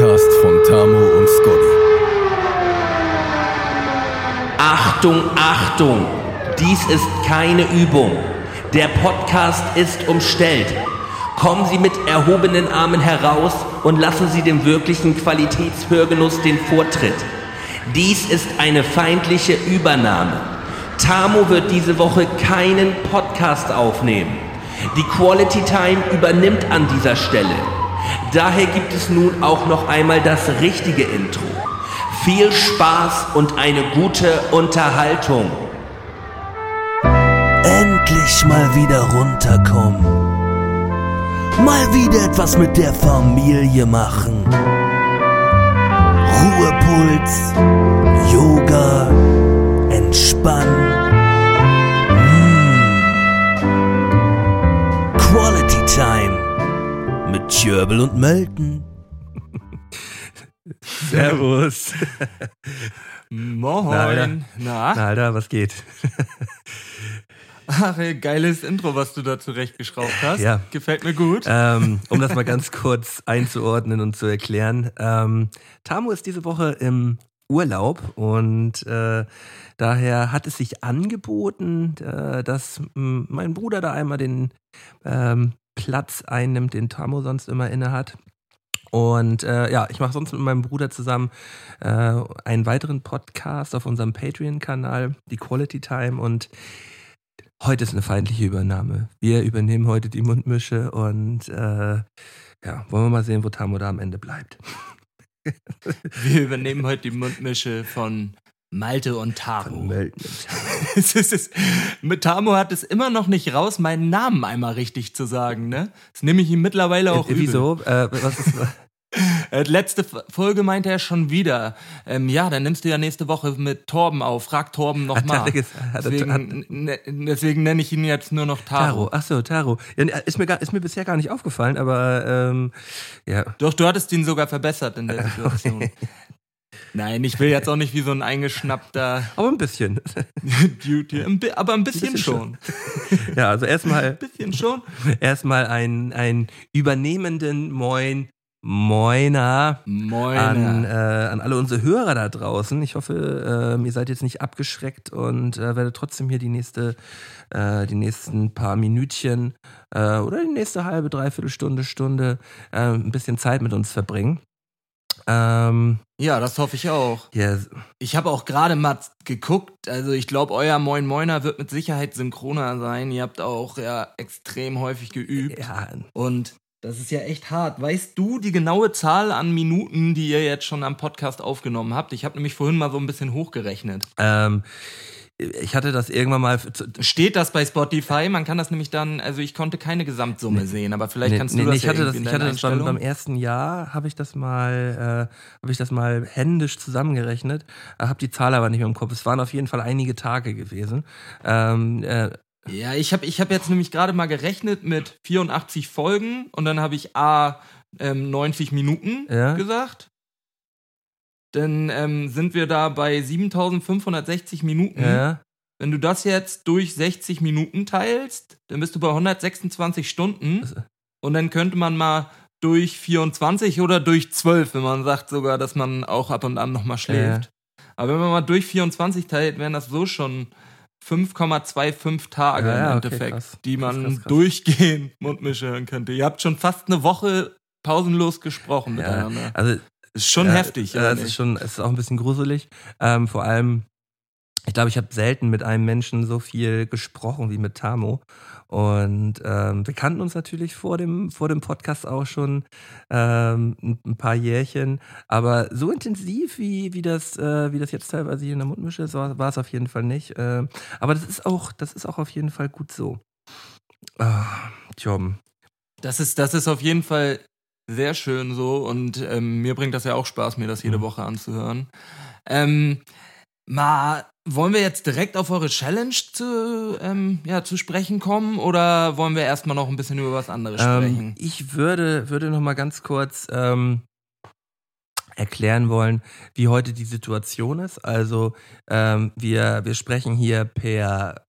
Podcast von Tamo und Scotty. Achtung, Achtung! Dies ist keine Übung. Der Podcast ist umstellt. Kommen Sie mit erhobenen Armen heraus und lassen Sie dem wirklichen Qualitätshörgenuss den Vortritt. Dies ist eine feindliche Übernahme. Tamo wird diese Woche keinen Podcast aufnehmen. Die Quality Time übernimmt an dieser Stelle. Daher gibt es nun auch noch einmal das richtige Intro. Viel Spaß und eine gute Unterhaltung. Endlich mal wieder runterkommen. Mal wieder etwas mit der Familie machen. Ruhepuls, Yoga, Entspannen. Jörbel und Melton. Servus. Moin. Na, Alter. Na? Na, Alter, was geht? Ach, ey, geiles Intro, was du da zurechtgeschraubt hast. Ja. Gefällt mir gut. ähm, um das mal ganz kurz einzuordnen und zu erklären. Ähm, Tamu ist diese Woche im Urlaub und äh, daher hat es sich angeboten, äh, dass mein Bruder da einmal den ähm, Platz einnimmt, den Tamu sonst immer inne hat. Und äh, ja, ich mache sonst mit meinem Bruder zusammen äh, einen weiteren Podcast auf unserem Patreon-Kanal, die Quality Time. Und heute ist eine feindliche Übernahme. Wir übernehmen heute die Mundmische und äh, ja, wollen wir mal sehen, wo Tamo da am Ende bleibt. Wir übernehmen heute die Mundmische von Malte und Tamo. Es ist, es, mit Tamo hat es immer noch nicht raus, meinen Namen einmal richtig zu sagen, ne? Das nehme ich ihm mittlerweile auch Äh, übel. Wieso? Äh, was ist, Äh, letzte Folge meinte er schon wieder, ähm, ja, dann nimmst du ja nächste Woche mit Torben auf. Frag Torben nochmal. ges- hat Deswegen, ne, deswegen nenne ich ihn jetzt nur noch Taro. Taro, ach so, Taro. Ja, ist, mir gar, ist mir bisher gar nicht aufgefallen, aber ähm, ja. Doch, du hattest ihn sogar verbessert in der Situation. Nein, ich will jetzt auch nicht wie so ein eingeschnappter Aber ein bisschen. Duty, ein aber ein bisschen, bisschen schon. Ja, also erstmal Ein bisschen schon. erstmal einen, einen übernehmenden Moin Moiner Moin. an, äh, an alle unsere Hörer da draußen. Ich hoffe, ähm, ihr seid jetzt nicht abgeschreckt und äh, werdet trotzdem hier die nächste, äh, die nächsten paar Minütchen äh, oder die nächste halbe, dreiviertel Stunde, Stunde äh, ein bisschen Zeit mit uns verbringen. Ähm, ja, das hoffe ich auch. ja, Ich habe auch gerade mal geguckt. Also ich glaube, euer Moin Moiner wird mit Sicherheit synchroner sein. Ihr habt auch ja extrem häufig geübt. ja, Und das ist ja echt hart. Weißt du die genaue Zahl an Minuten, die ihr jetzt schon am Podcast aufgenommen habt? Ich habe nämlich vorhin mal so ein bisschen hochgerechnet. ähm, ich hatte das irgendwann mal. Zu, Steht das bei Spotify? Man kann das nämlich dann, also ich konnte keine Gesamtsumme sehen, aber vielleicht kannst du das ich ja hatte das, ich hatte das beim, beim ersten Jahr habe ich das mal äh, habe ich das mal händisch zusammengerechnet, äh, habe die Zahl aber nicht mehr im Kopf. Es waren auf jeden Fall einige Tage gewesen. Ähm, äh, Ja, ich habe ich hab jetzt nämlich gerade mal gerechnet mit 84 Folgen und dann habe ich A ähm, 90 Minuten Ja. gesagt. Dann ähm, sind wir da bei 7560 Minuten. ja, Wenn du das jetzt durch 60 Minuten teilst, dann bist du bei 126 Stunden. Und dann könnte man mal durch 24 oder durch 12, wenn man sagt sogar, dass man auch ab und an nochmal schläft. Aber wenn man mal durch 24 teilt, wären das so schon 5,25 Tage Ja, ja, im okay, Endeffekt, krass. die man krass, krass. durchgehend Mundmische hören könnte. Ihr habt schon fast eine Woche pausenlos gesprochen ja, miteinander. also ist schon ja, heftig, oder es ist schon, es ist auch ein bisschen gruselig. Ähm, vor allem, ich glaube, ich habe selten mit einem Menschen so viel gesprochen wie mit Tamo. Und ähm, wir kannten uns natürlich vor dem, vor dem Podcast auch schon ähm, ein, paar Jährchen. Aber so intensiv, wie, wie, das, äh, wie das jetzt teilweise hier in der Mundmische ist, war, war es auf jeden Fall nicht. Ähm, aber das ist auch, das ist auch auf jeden Fall gut so. Ah, Tom. Das ist, das ist auf jeden Fall sehr schön so und ähm, mir bringt das ja auch Spaß, mir das jede Mhm. Woche anzuhören. Ähm, mal, wollen wir jetzt direkt auf eure Challenge zu, ähm, ja, zu sprechen kommen oder wollen wir erstmal noch ein bisschen über was anderes Ähm, sprechen? ich würde, würde noch mal ganz kurz ähm, erklären wollen, wie heute die Situation ist. Also ähm, wir, wir sprechen hier per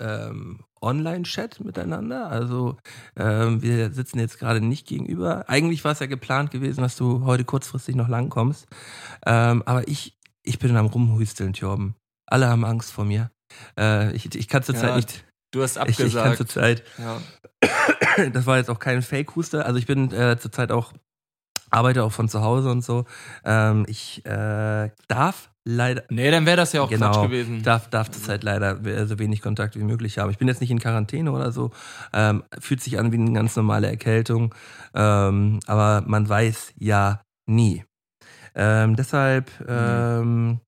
Online-Chat miteinander. Also ähm, wir sitzen jetzt gerade nicht gegenüber. Eigentlich war es ja geplant gewesen, dass du heute kurzfristig noch langkommst. Ähm, aber ich, ich bin am Rumhüsteln, Torben. Alle haben Angst vor mir. Äh, ich, ich kann zurzeit Ja, nicht. Du hast Ich, ich kann abgesagt. zurzeit ja. das war jetzt auch kein Fake-Huster. Also ich bin äh, zurzeit auch, arbeite auch von zu Hause und so. Ähm, ich äh, darf leider, Nee, dann wäre das ja auch Genau. Quatsch gewesen. darf, darf zurzeit leider äh, so wenig Kontakt wie möglich haben. Ich bin jetzt nicht in Quarantäne oder so. Ähm, fühlt sich an wie eine ganz normale Erkältung. Ähm, aber man weiß ja nie. Ähm, deshalb, ähm,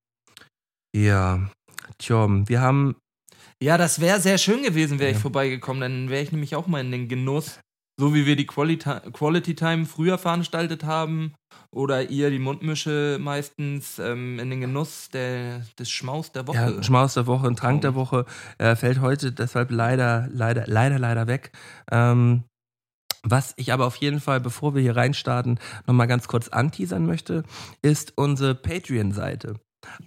ja, Tjom, wir haben Ja, das wäre sehr schön gewesen, wäre ich Ja. vorbeigekommen. Dann wäre ich nämlich auch mal in den Genuss, so wie wir die Quality, Quality Time früher veranstaltet haben oder ihr die Mundmische meistens ähm, in den Genuss der, des Schmaus der Woche. Ja, Schmaus der Woche, ein Trank der. Woche äh, fällt heute deshalb leider, leider, leider, leider weg. Ähm, was ich aber auf jeden Fall, bevor wir hier reinstarten, nochmal ganz kurz anteasern möchte, ist unsere Patreon-Seite.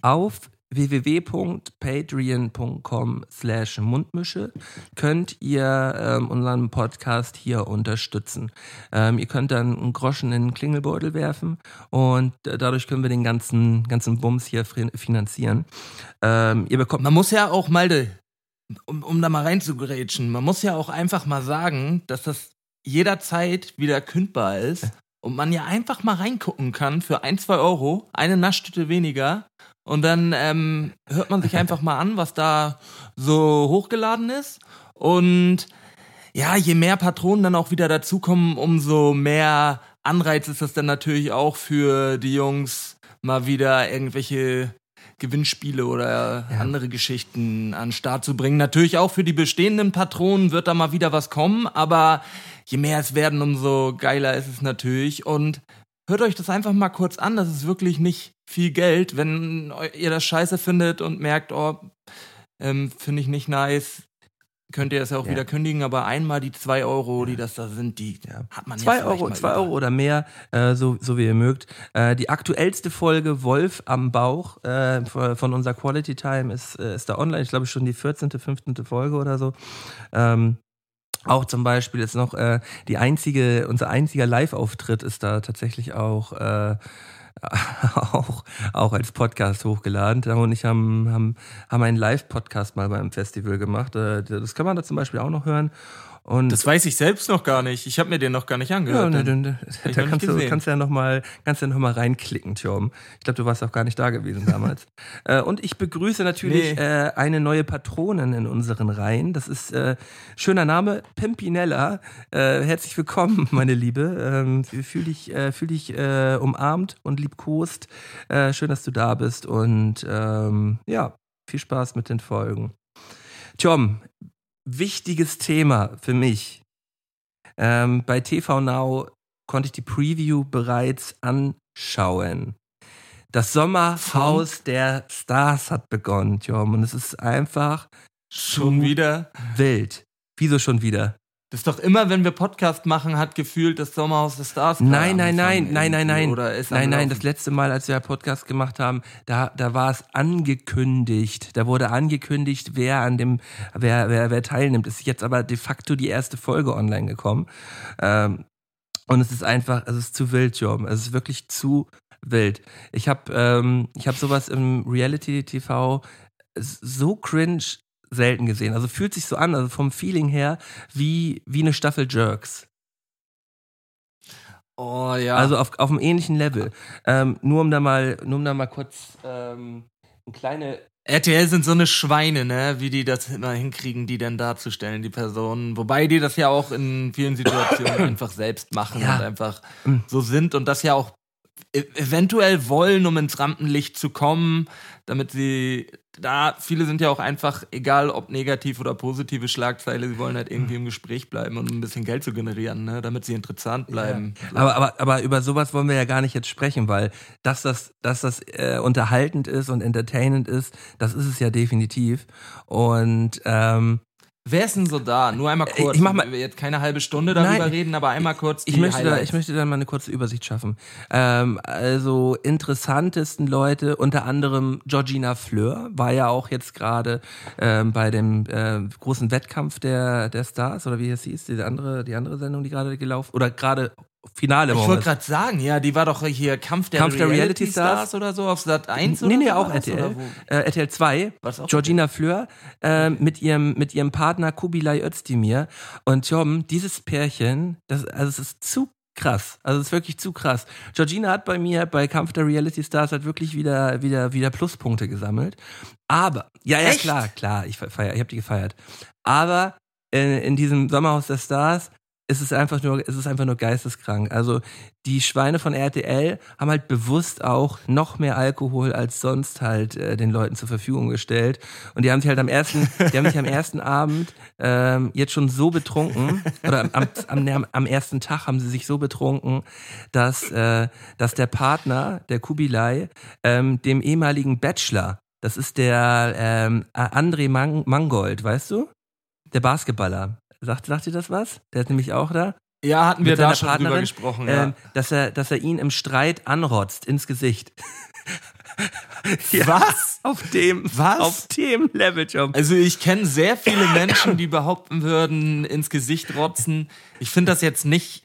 Auf www.patreon.com slash Mundmische könnt ihr ähm, unseren Podcast hier unterstützen. Ähm, ihr könnt dann einen Groschen in den Klingelbeutel werfen und äh, dadurch können wir den ganzen, ganzen Bums hier fin- finanzieren. Ähm, ihr bekommt Man muss ja auch mal, de, um, um da mal reinzugrätschen, man muss ja auch einfach mal sagen, dass das jederzeit wieder kündbar ist und man ja einfach mal reingucken kann für ein, zwei Euro, eine Naschtüte weniger und dann ähm, hört man sich einfach mal an, was da so hochgeladen ist und ja, je mehr Patronen dann auch wieder dazukommen, umso mehr Anreiz ist das dann natürlich auch für die Jungs, mal wieder irgendwelche Gewinnspiele oder Ja. andere Geschichten an den Start zu bringen. Natürlich auch für die bestehenden Patronen wird da mal wieder was kommen, aber je mehr es werden, umso geiler ist es natürlich. Und hört euch das einfach mal kurz an. Das ist wirklich nicht viel Geld. Wenn ihr das scheiße findet und merkt, oh, ähm, finde ich nicht nice, könnt ihr das ja auch Ja. wieder kündigen. Aber einmal die zwei Euro, die das da sind, die Ja. hat man Zwei ja Euro, zwei. Euro oder mehr, äh, so, so wie ihr mögt. Äh, die aktuellste Folge Wolf am Bauch äh, von unserer Quality Time ist, äh, ist da online. Ich glaube schon die 14., 15. Folge oder so. Ähm, auch zum Beispiel ist noch äh, die einzige, unser einziger Live-Auftritt ist da tatsächlich auch, äh, auch, auch als Podcast hochgeladen. Tamo und ich haben, haben, haben einen Live-Podcast mal beim Festival gemacht. Äh, das kann man da zum Beispiel auch noch hören. Und Das weiß ich selbst noch gar nicht. Ich habe mir den noch gar nicht ja, angehört. ne, denn. ne, da kannst du, kannst ja noch mal, kannst ja noch mal reinklicken, Tjom. Ich glaube, du warst auch gar nicht da gewesen damals. äh, und ich begrüße natürlich Nee. äh, eine neue Patronin in unseren Reihen. Das ist äh, schöner Name, Pimpinella. Äh, herzlich willkommen, meine Liebe. Ähm, fühl dich, äh, fühl dich äh, umarmt und liebkost. Schön, dass du da bist und ähm, ja, viel Spaß mit den Folgen. Tjom, wichtiges Thema für mich. Ähm, bei TV Now konnte ich die Preview bereits anschauen. Das Sommerhaus der Stars hat begonnen, Jom, und es ist einfach Schon wieder. wild. Wieso schon wieder? Das ist doch immer, wenn wir Podcast machen, hat gefühlt das Sommerhaus des Stars. Nein, nein, nein, nein, nein, nein. Oder ist Nein, nein, das letzte Mal, als wir Podcast gemacht haben, da, da war es angekündigt. Da wurde angekündigt, wer an dem, wer, wer, wer teilnimmt. Es ist jetzt aber de facto die erste Folge online gekommen. Ähm, und es ist einfach, es ist zu wild, Jom. Es ist wirklich zu wild. Ich habe ähm, ich hab sowas im Reality-TV so cringe selten gesehen. Also fühlt sich so an, also vom Feeling her, wie, wie eine Staffel Jerks. Oh ja. Also auf, auf einem ähnlichen Level. Ähm, nur um da mal, nur um da mal kurz ähm, eine kleine. RTL sind so eine Schweine, ne? Wie die das immer hinkriegen, die denn darzustellen, die Personen. Wobei die das ja auch in vielen Situationen einfach selbst machen Ja. und einfach Mhm. so sind und das ja auch eventuell wollen, um ins Rampenlicht zu kommen, damit sie da, viele sind ja auch einfach, egal ob negativ oder positive Schlagzeile, sie wollen halt irgendwie im Gespräch bleiben und um ein bisschen Geld zu generieren, ne? damit sie interessant bleiben. So. Aber, aber, aber über sowas wollen wir ja gar nicht jetzt sprechen, weil dass das, dass das äh, unterhaltend ist und entertainend ist, das ist es ja definitiv. Und ähm, Wer ist denn so da? Nur einmal Äh, kurz. ich mach mal- Wir jetzt keine halbe Stunde darüber Nein. reden, aber einmal kurz Ich möchte, da, ich möchte da mal eine kurze Übersicht schaffen. Ähm, also interessantesten Leute, unter anderem Georgina Fleur, war ja auch jetzt gerade ähm, bei dem äh, großen Wettkampf der, der Stars, oder wie es hieß, die andere, die andere Sendung, die gerade gelaufen, oder gerade Finale Ich wollte gerade sagen, ja, die war doch hier Kampf der, Kampf der Reality, Reality Stars Stars oder so auf Sat 1 Nee, oder nee, so auch RTL. Äh, RTL 2. Was auch Georgina Fleur äh, mit ihrem mit ihrem Partner Kubilay Özdemir und Tom, dieses Pärchen, das also es ist zu krass. Also es ist wirklich zu krass. Georgina hat bei mir bei Kampf der Reality Stars halt wirklich wieder wieder wieder Pluspunkte gesammelt. Aber ja, ja Echt? klar, klar, ich feier, ich habe die gefeiert. Aber äh, in diesem Sommerhaus der Stars ist es einfach nur, ist es einfach nur geisteskrank. Also die Schweine von RTL haben halt bewusst auch noch mehr Alkohol als sonst halt äh, den Leuten zur Verfügung gestellt. Und die haben sich halt am ersten, die haben sich am ersten Abend ähm, jetzt schon so betrunken oder am, am, am, ersten Tag haben sie sich so betrunken, dass äh, dass der Partner, der Kubilai, ähm, dem ehemaligen Bachelor, das ist der ähm, André Mang Mangold, weißt du? Der Basketballer. Sagt, sagt dir das was? Der ist nämlich auch da. Ja, hatten wir da schon drüber gesprochen. Ja. Ähm, dass, er, dass er ihn im Streit anrotzt ins Gesicht. Ja, Was? Auf dem, Was? auf dem Level, John. Also ich kenne sehr viele Menschen, die behaupten würden, ins Gesicht rotzen. Ich finde das jetzt nicht.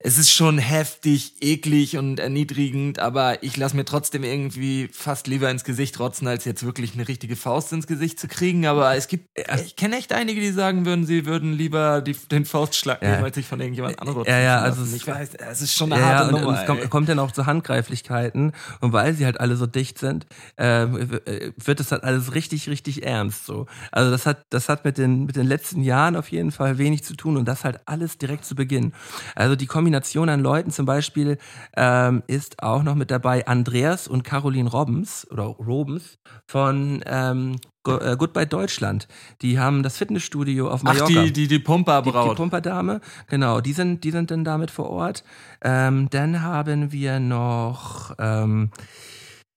Es ist schon heftig, eklig und erniedrigend, aber ich lasse mir trotzdem irgendwie fast lieber ins Gesicht rotzen, als jetzt wirklich eine richtige Faust ins Gesicht zu kriegen. Aber es gibt, ich kenne echt einige, die sagen würden, sie würden lieber die, den Faustschlag Ja. nehmen, als sich von irgendjemand anrotzen Ja, ja, also es- ich weiß, es ist schon eine Ja, ja, harte und, und Nummer. es kommt, kommt dann auch zu Handgreiflichkeiten. Und weil sie halt alle so dicht sind, ähm, w- wird es halt alles richtig, richtig ernst. So. Also das hat, das hat mit den, mit den letzten Jahren auf jeden Fall wenig zu tun und das halt alles direkt zu Beginn. Also die Kombination an Leuten zum Beispiel ähm, ist auch noch mit dabei Andreas und Caroline Robbins oder Robens von ähm, Go- äh, Goodbye Deutschland. Die haben das Fitnessstudio auf Ach, Mallorca. die, die, die Die, die Pumperbraut. Pumperdame, genau, die sind, die sind dann damit vor Ort. Ähm, dann haben wir noch, ähm,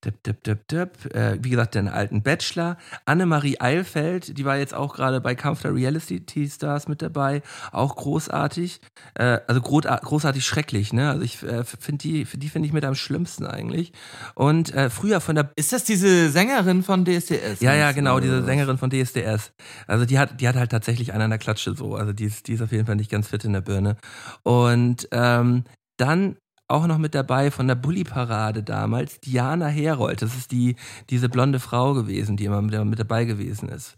dip, dip, dip, dip, äh, wie gesagt, den alten Bachelor. Annemarie Eilfeld, die war jetzt auch gerade bei Kampf der Reality Stars mit dabei. Auch großartig. Äh, also großar- großartig schrecklich, ne? Also ich äh, finde die, die finde ich mit am schlimmsten eigentlich. Und äh, früher von der Ist das diese Sängerin von DSDS? ja, ja, genau, diese? Sängerin von DSDS. Also die hat, die hat halt tatsächlich einen an der Klatsche so. Also die ist, die ist auf jeden Fall nicht ganz fit in der Birne. Und ähm, dann auch noch mit dabei von der Bulli-Parade damals, Diana Herold. Das ist die, diese blonde Frau gewesen, die immer mit, mit dabei gewesen ist.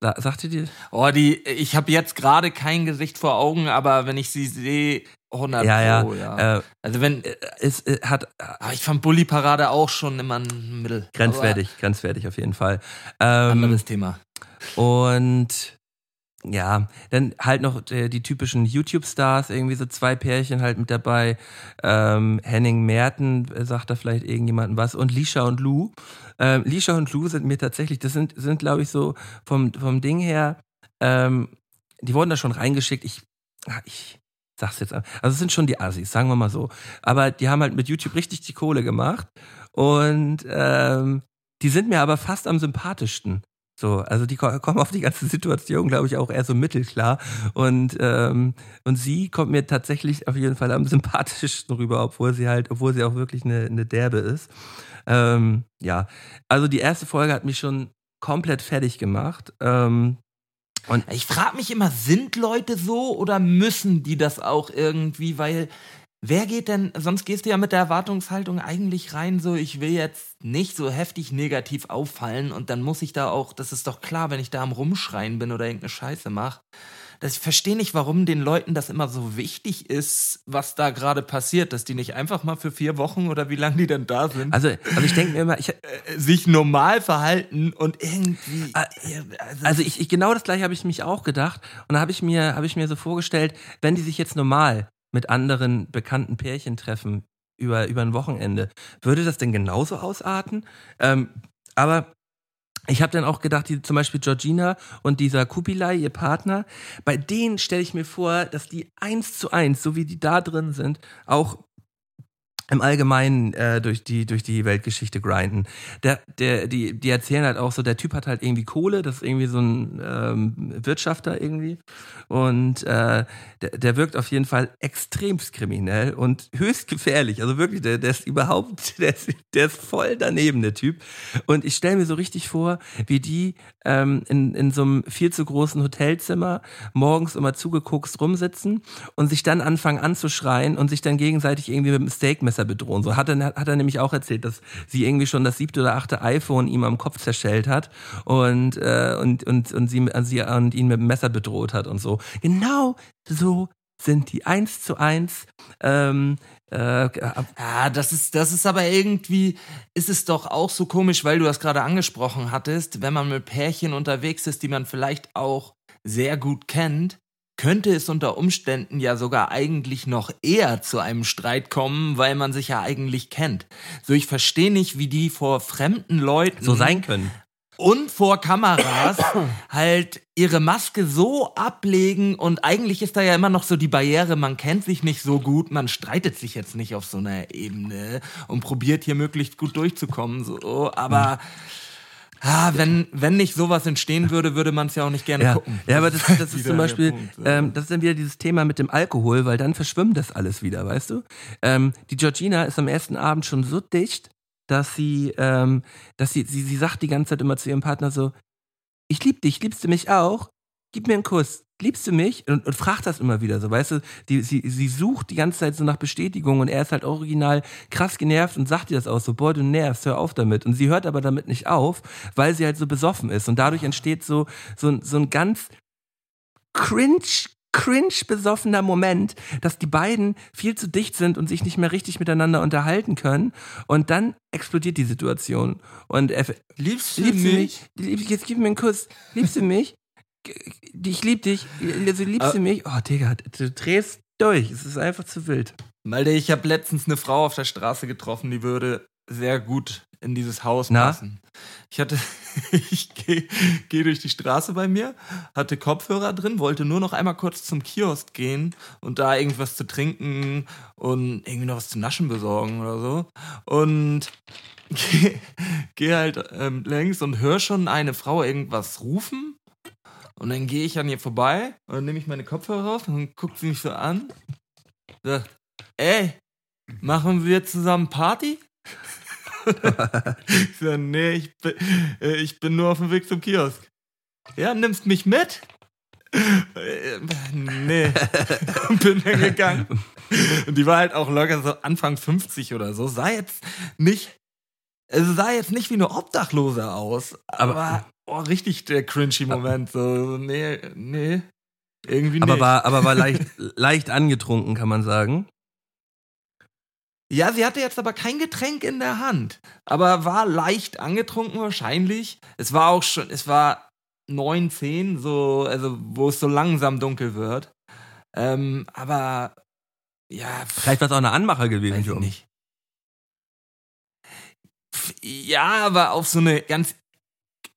Sagt ihr die? Oh, die, ich habe jetzt gerade kein Gesicht vor Augen, aber wenn ich sie sehe, 100 Ja, ja. Pro, ja. Äh, also wenn, es äh, hat äh, aber ich fand Bully Parade auch schon immer ein Mittel. grenzwertig, grenzwertig auf jeden Fall. Ähm, anderes Thema. Und ja, dann halt noch äh, die typischen YouTube-Stars, irgendwie so zwei Pärchen halt mit dabei. Ähm, Henning Merten, äh, sagt da vielleicht irgendjemandem was. Und Lisha und Lou. Ähm, Lisha und Lou sind mir tatsächlich, das sind, sind glaube ich, so vom, vom Ding her, ähm, die wurden da schon reingeschickt. Ich, ah, ich sag's jetzt. Also es sind schon die Assis, sagen wir mal so. Aber die haben halt mit YouTube richtig die Kohle gemacht. Und ähm, die sind mir aber fast am sympathischsten. So, also die ko- kommen auf die ganze Situation, glaube ich, auch eher so mittelklar. Und, ähm, und sie kommt mir tatsächlich auf jeden Fall am sympathischsten rüber, obwohl sie halt, obwohl sie auch wirklich eine, eine Derbe ist. Ähm, ja, also die erste Folge hat mich schon komplett fertig gemacht. Ähm, Ich frage mich immer, sind Leute so oder müssen die das auch irgendwie, weil wer geht denn, sonst gehst du ja mit der Erwartungshaltung eigentlich rein, so ich will jetzt nicht so heftig negativ auffallen und dann muss ich da auch, das ist doch klar, wenn ich da am Rumschreien bin oder irgendeine Scheiße mache. Das, ich verstehe nicht, warum den Leuten das immer so wichtig ist, was da gerade passiert, dass die nicht einfach mal für vier Wochen oder wie lange die denn da sind, also, also ich denke mir immer, ich, äh, sich normal verhalten und irgendwie. Ah, also, Also ich, ich genau das gleiche habe ich mich auch gedacht und da habe ich mir habe ich mir so vorgestellt, wenn die sich jetzt normal mit anderen bekannten Pärchen treffen über über ein Wochenende, würde das denn genauso ausarten? Ähm, aber ich habe dann auch gedacht, die, zum Beispiel Georgina und dieser Kubilai, ihr Partner, bei denen stelle ich mir vor, dass die eins zu eins, so wie die da drin sind, auch im Allgemeinen äh, durch die durch die Weltgeschichte grinden. Der der die die erzählen halt auch so, der Typ hat halt irgendwie Kohle, das ist irgendwie so ein ähm, Wirtschafter irgendwie und äh, der, der wirkt auf jeden Fall extremst kriminell und höchst gefährlich. Also wirklich, der, der ist überhaupt, der ist, der ist voll daneben der Typ. Und ich stelle mir so richtig vor, wie die ähm, in in so einem viel zu großen Hotelzimmer morgens immer zugeguckt rumsitzen und sich dann anfangen anzuschreien und sich dann gegenseitig irgendwie mit dem Steakmesser bedrohen. So hat er, hat er nämlich auch erzählt, dass sie irgendwie schon das siebte oder achte iPhone ihm am Kopf zerschellt hat und, äh, und, und, und sie, sie und ihn mit dem Messer bedroht hat und so. Genau so sind die eins zu eins. Ähm, äh, Ja, das ist, das ist aber irgendwie, ist es doch auch so komisch, weil du das gerade angesprochen hattest, wenn man mit Pärchen unterwegs ist, die man vielleicht auch sehr gut kennt, könnte es unter Umständen ja sogar eigentlich noch eher zu einem Streit kommen, weil man sich ja eigentlich kennt. So, ich verstehe nicht, wie die vor fremden Leuten so sein können. und vor Kameras halt ihre Maske so ablegen und eigentlich ist da ja immer noch so die Barriere, man kennt sich nicht so gut, man streitet sich jetzt nicht auf so einer Ebene und probiert hier möglichst gut durchzukommen, so, aber ah, wenn, wenn nicht sowas entstehen würde, würde man es ja auch nicht gerne Ja, gucken. ja aber das, das ist zum Beispiel, Punkt, so. ähm, das ist dann wieder dieses Thema mit dem Alkohol, weil dann verschwimmt das alles wieder, weißt du? Ähm, die Georgina ist am ersten Abend schon so dicht, dass sie, ähm, dass sie, sie, sie sagt die ganze Zeit immer zu ihrem Partner so, ich lieb dich, liebst du mich auch? Gib mir einen Kuss. Liebst du mich? Und, und fragt das immer wieder so, weißt du? Die, sie, sie sucht die ganze Zeit so nach Bestätigung und er ist halt original krass genervt und sagt ihr das auch so, boah, du nervst, hör auf damit. Und sie hört aber damit nicht auf, weil sie halt so besoffen ist. Und dadurch entsteht so, so, ein- so ein ganz cringe, cringe besoffener Moment, dass die beiden viel zu dicht sind und sich nicht mehr richtig miteinander unterhalten können. Und dann explodiert die Situation. Und er, Liebst du liebst du mich? mich? Jetzt gib mir einen Kuss. Liebst du mich? Ich lieb dich. Also liebst du mich? Oh, Digga, du drehst durch. Es ist einfach zu wild. Malte, ich habe letztens eine Frau auf der Straße getroffen, die würde sehr gut in dieses Haus Na? passen. Ich hatte, ich gehe geh durch die Straße bei mir, hatte Kopfhörer drin, wollte nur noch einmal kurz zum Kiosk gehen und da irgendwas zu trinken und irgendwie noch was zu naschen besorgen oder so. Und gehe geh halt ähm, längs und höre schon eine Frau irgendwas rufen. Und dann gehe ich an ihr vorbei und dann nehme ich meine Kopfhörer raus und guckt sie mich so an. Sagt, ey, machen wir zusammen Party? ich sag, nee, ich bin, äh, ich bin nur auf dem Weg zum Kiosk. Ja, nimmst mich mit? Äh, nee. bin dann gegangen. Und die war halt auch locker so Anfang 50 oder so. Sah jetzt nicht, also sah jetzt nicht wie eine Obdachlose aus. Aber, Aber- oh, richtig der cringy Moment. So, nee, nee. Irgendwie Aber nicht. war, aber war leicht, leicht angetrunken, kann man sagen. Ja, sie hatte jetzt aber kein Getränk in der Hand, aber war leicht angetrunken wahrscheinlich. Es war auch schon, es war neun, zehn, so, also wo es so langsam dunkel wird. Ähm, aber ja, Vielleicht war es auch eine Anmacher gewesen. weiß ich nicht. Ja, aber auf so eine ganz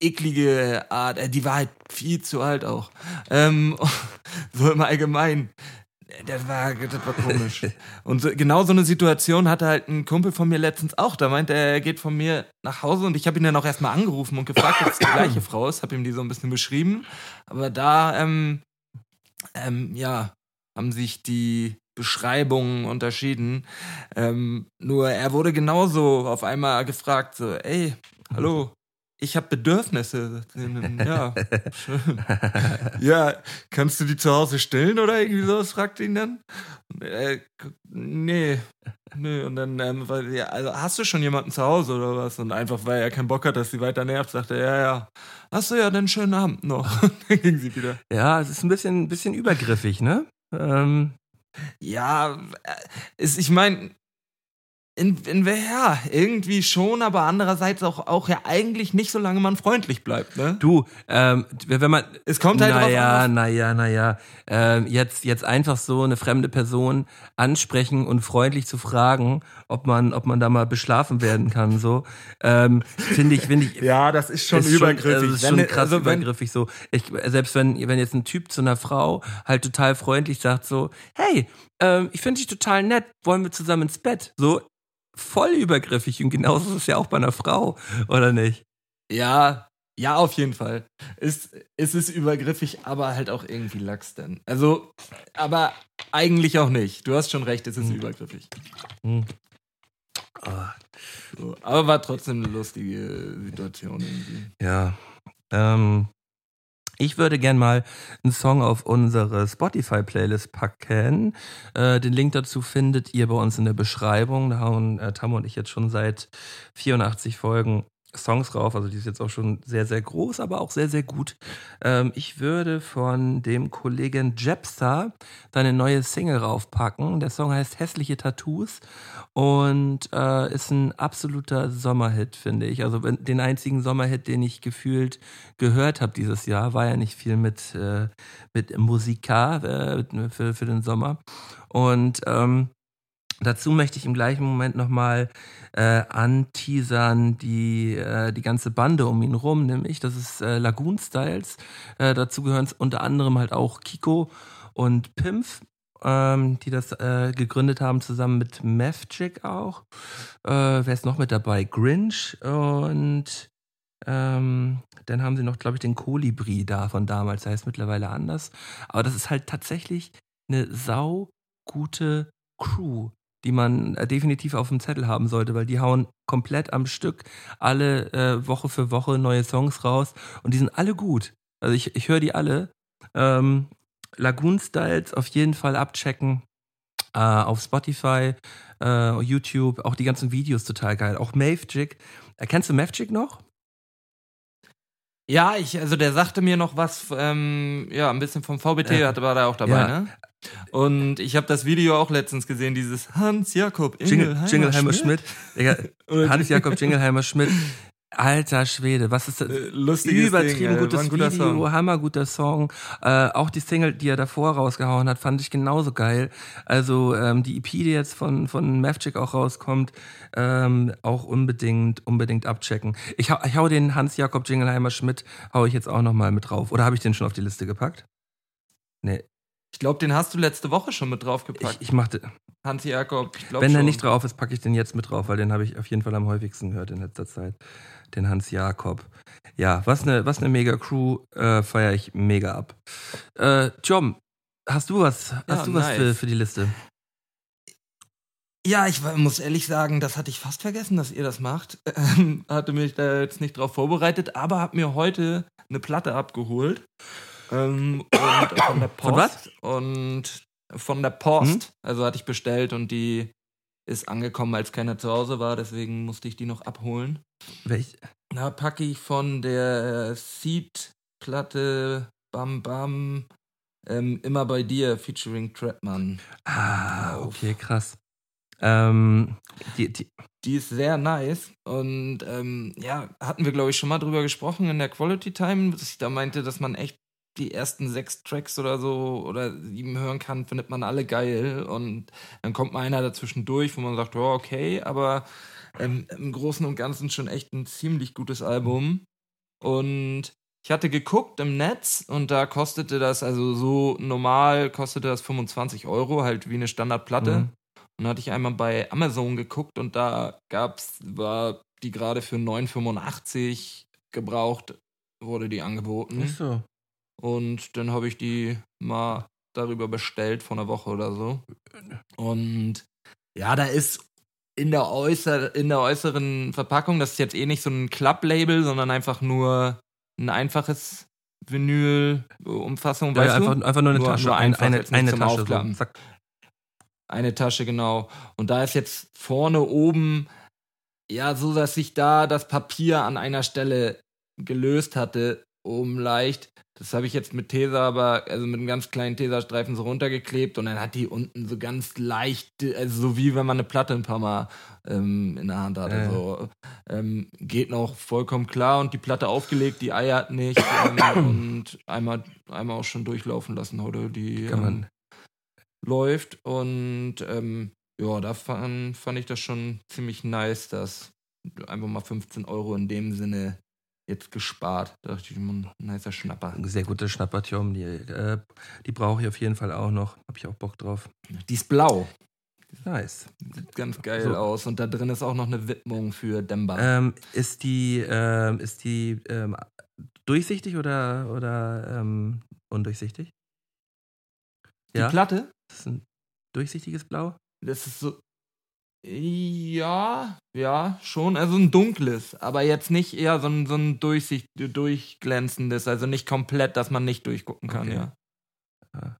eklige Art. Äh, Die war halt viel zu alt auch. Ähm, so im Allgemeinen. Das war, das war komisch. Und so, genau so eine Situation hatte halt ein Kumpel von mir letztens auch. Da meinte er, er geht von mir nach Hause und ich habe ihn dann auch erstmal angerufen und gefragt, ob es die gleiche Frau ist. Habe ihm die so ein bisschen beschrieben. Aber da, ähm, ähm, ja, haben sich die Beschreibungen unterschieden. Ähm, nur er wurde genauso auf einmal gefragt, so, ey, hallo, ich habe Bedürfnisse. Ja, schön. Ja, kannst du die zu Hause stillen oder irgendwie sowas, fragt ihn dann. Er, nee, nee. Und dann, ähm, weil, ja, also hast du schon jemanden zu Hause oder was? Und einfach, weil er keinen Bock hat, dass sie weiter nervt, sagte er, ja, ja. Hast du ja, dann schönen Abend noch. Und dann ging sie wieder. Ja, es ist ein bisschen, ein bisschen übergriffig, ne? Ähm, Ja, äh, ich meine, in, in, ja, irgendwie schon, aber andererseits auch, auch ja eigentlich nicht, solange man freundlich bleibt, ne? du, ähm, wenn man. Es kommt halt drauf naja, an, naja, naja. Ähm, jetzt, jetzt einfach so eine fremde Person ansprechen und freundlich zu fragen, ob man, ob man da mal beschlafen werden kann, so. Ähm, finde ich, finde ich. Ja, das ist schon ist übergriffig. Schon, also ist Wenn- schon krass also übergriffig so. Ich, selbst wenn, wenn jetzt ein Typ zu einer Frau halt total freundlich sagt so, hey, ähm, ich finde dich total nett, wollen wir zusammen ins Bett? So voll übergriffig und genauso ist es ja auch bei einer Frau, oder nicht? Ja, ja, auf jeden Fall. Es, es ist übergriffig, aber halt auch irgendwie lax denn. Also, aber eigentlich auch nicht. Du hast schon recht, es ist Hm. übergriffig. Hm. Ah, So, aber war trotzdem eine lustige Situation irgendwie. ja. Ähm, ich würde gern mal einen Song auf unsere Spotify-Playlist packen. Äh, den Link dazu findet ihr bei uns in der Beschreibung. Da hauen äh, Tam und ich jetzt schon seit 84 Folgen Songs rauf. Also die ist jetzt auch schon sehr, sehr groß, aber auch sehr, sehr gut. Ähm, ich würde von dem Kollegen Jepsa seine neue Single raufpacken. Der Song heißt Hässliche Tattoos und äh, ist ein absoluter Sommerhit, finde ich. Also den einzigen Sommerhit, den ich gefühlt gehört habe dieses Jahr, war ja nicht viel mit, äh, mit Musika äh, für, für den Sommer. Und ähm, dazu möchte ich im gleichen Moment nochmal äh, anteasern die, äh, die ganze Bande um ihn rum, nämlich das ist äh, Lagoon Styles. Äh, dazu gehören unter anderem halt auch Kiko und Pimpf, ähm, die das äh, gegründet haben, zusammen mit Mavchick auch. Äh, wer ist noch mit dabei? Grinch und ähm, dann haben sie noch, glaube ich, den Kolibri da von damals. Der heißt mittlerweile anders. Aber das ist halt tatsächlich eine sau gute Crew, die man äh, definitiv auf dem Zettel haben sollte, weil die hauen komplett am Stück alle äh, Woche für Woche neue Songs raus und die sind alle gut. Also ich, ich höre die alle. Ähm, Lagoon Styles auf jeden Fall abchecken. Äh, auf Spotify, äh, YouTube, auch die ganzen Videos total geil. Auch Mavchick. Äh, kennst du Mavchick noch? Ja, ich, also der sagte mir noch was, ähm, ja, ein bisschen vom VBT, Ja. war da auch dabei, Ja. ne? Und ich habe das Video auch letztens gesehen, dieses Hans-Jakob Jingle, Ingelheimer Jingleheimer Schmidt. Schmidt. Hans-Jakob Jingleheimer Schmidt. Alter Schwede, was ist das? Äh, lustiges Übertrieben Ding, war gutes guter Video, Song. hammerguter Song. Äh, auch die Single, die er davor rausgehauen hat, fand ich genauso geil. Also ähm, die EP, die jetzt von, von Mavchick auch rauskommt, ähm, auch unbedingt, unbedingt abchecken. Ich hau, ich hau den Hans-Jakob Jingleheimer Schmidt, hau ich jetzt auch nochmal mit drauf. Oder habe ich den schon auf die Liste gepackt? Nee, Ich glaube, den hast du letzte Woche schon mit ich, draufgepackt. ich machte, Hans-Jakob, ich glaube wenn schon. er nicht drauf ist, packe ich den jetzt mit drauf, weil den habe ich auf jeden Fall am häufigsten gehört in letzter Zeit. Den Hans Jakob. Ja, was eine was ne mega Crew, äh, feiere ich mega ab. Äh, John, hast du was? Hast Ja, du was nice. für, für die Liste? Ja, ich muss ehrlich sagen, das hatte ich fast vergessen, dass ihr das macht. Ähm, hatte mich da jetzt nicht drauf vorbereitet, aber habe mir heute eine Platte abgeholt. Ähm, und von der Post. Von was? Und von der Post. Also hatte ich bestellt und die ist angekommen, als keiner zu Hause war, deswegen musste ich die noch abholen. Welch? Da packe ich von der Seed-Platte Bam Bam ähm, immer bei dir featuring Trapman. Ah, Auf. okay, krass. Ähm, die, die, Die ist sehr nice und ähm, ja, hatten wir glaube ich schon mal drüber gesprochen in der Quality Time, dass ich da meinte, dass man echt die ersten sechs Tracks oder so oder sieben hören kann, findet man alle geil und dann kommt mal einer dazwischen durch, wo man sagt, ja okay, aber ähm, im Großen und Ganzen schon echt ein ziemlich gutes Album und ich hatte geguckt im Netz und da kostete das, also so normal kostete das 25 Euro, halt wie eine Standardplatte. Mhm. Und dann hatte ich einmal bei Amazon geguckt und da gab's, war die gerade für 9,85 gebraucht, wurde die angeboten. Ist so. Und dann habe ich die mal darüber bestellt vor einer Woche oder so. Und ja, da ist in der, äußer, in der äußeren Verpackung, das ist jetzt eh nicht so ein Club-Label, sondern einfach nur ein einfaches Vinyl-Umfassung, Ja, weißt einfach, einfach nur eine Nur- Tasche. nur ein, einfach, eine eine zum Tasche. So. Zack. Eine Tasche, genau. Und da ist jetzt vorne oben, ja, so dass sich da das Papier an einer Stelle gelöst hatte, oben leicht. Das habe ich jetzt mit Tesa, aber also mit einem ganz kleinen Tesastreifen so runtergeklebt und dann hat die unten so ganz leicht, also so wie wenn man eine Platte ein paar Mal ähm, in der Hand hatte. Ja. So. Ähm, geht noch vollkommen klar und die Platte aufgelegt, die eiert nicht ähm, und einmal, einmal auch schon durchlaufen lassen heute. Die Kann man. ähm, läuft und ähm, ja, da fand, fand ich das schon ziemlich nice, dass einfach mal 15 Euro in dem Sinne jetzt gespart. Da dachte ich, ein nicer Schnapper. Ein sehr guter Schnapper, Tjom. Die, äh, die brauche ich auf jeden Fall auch noch. Habe ich auch Bock drauf. Die ist blau. Nice. Sieht ganz geil So. aus. Und da drin ist auch noch eine Widmung für Demba. Ähm, ist die, ähm, ist die ähm, durchsichtig oder, oder ähm, undurchsichtig? Die Ja, Platte, das ist ein durchsichtiges Blau. das ist so. Ja, ja, schon. Also ein dunkles, aber jetzt nicht eher so ein, so ein durchsicht, durchglänzendes, also nicht komplett, dass man nicht durchgucken kann, Okay. ja.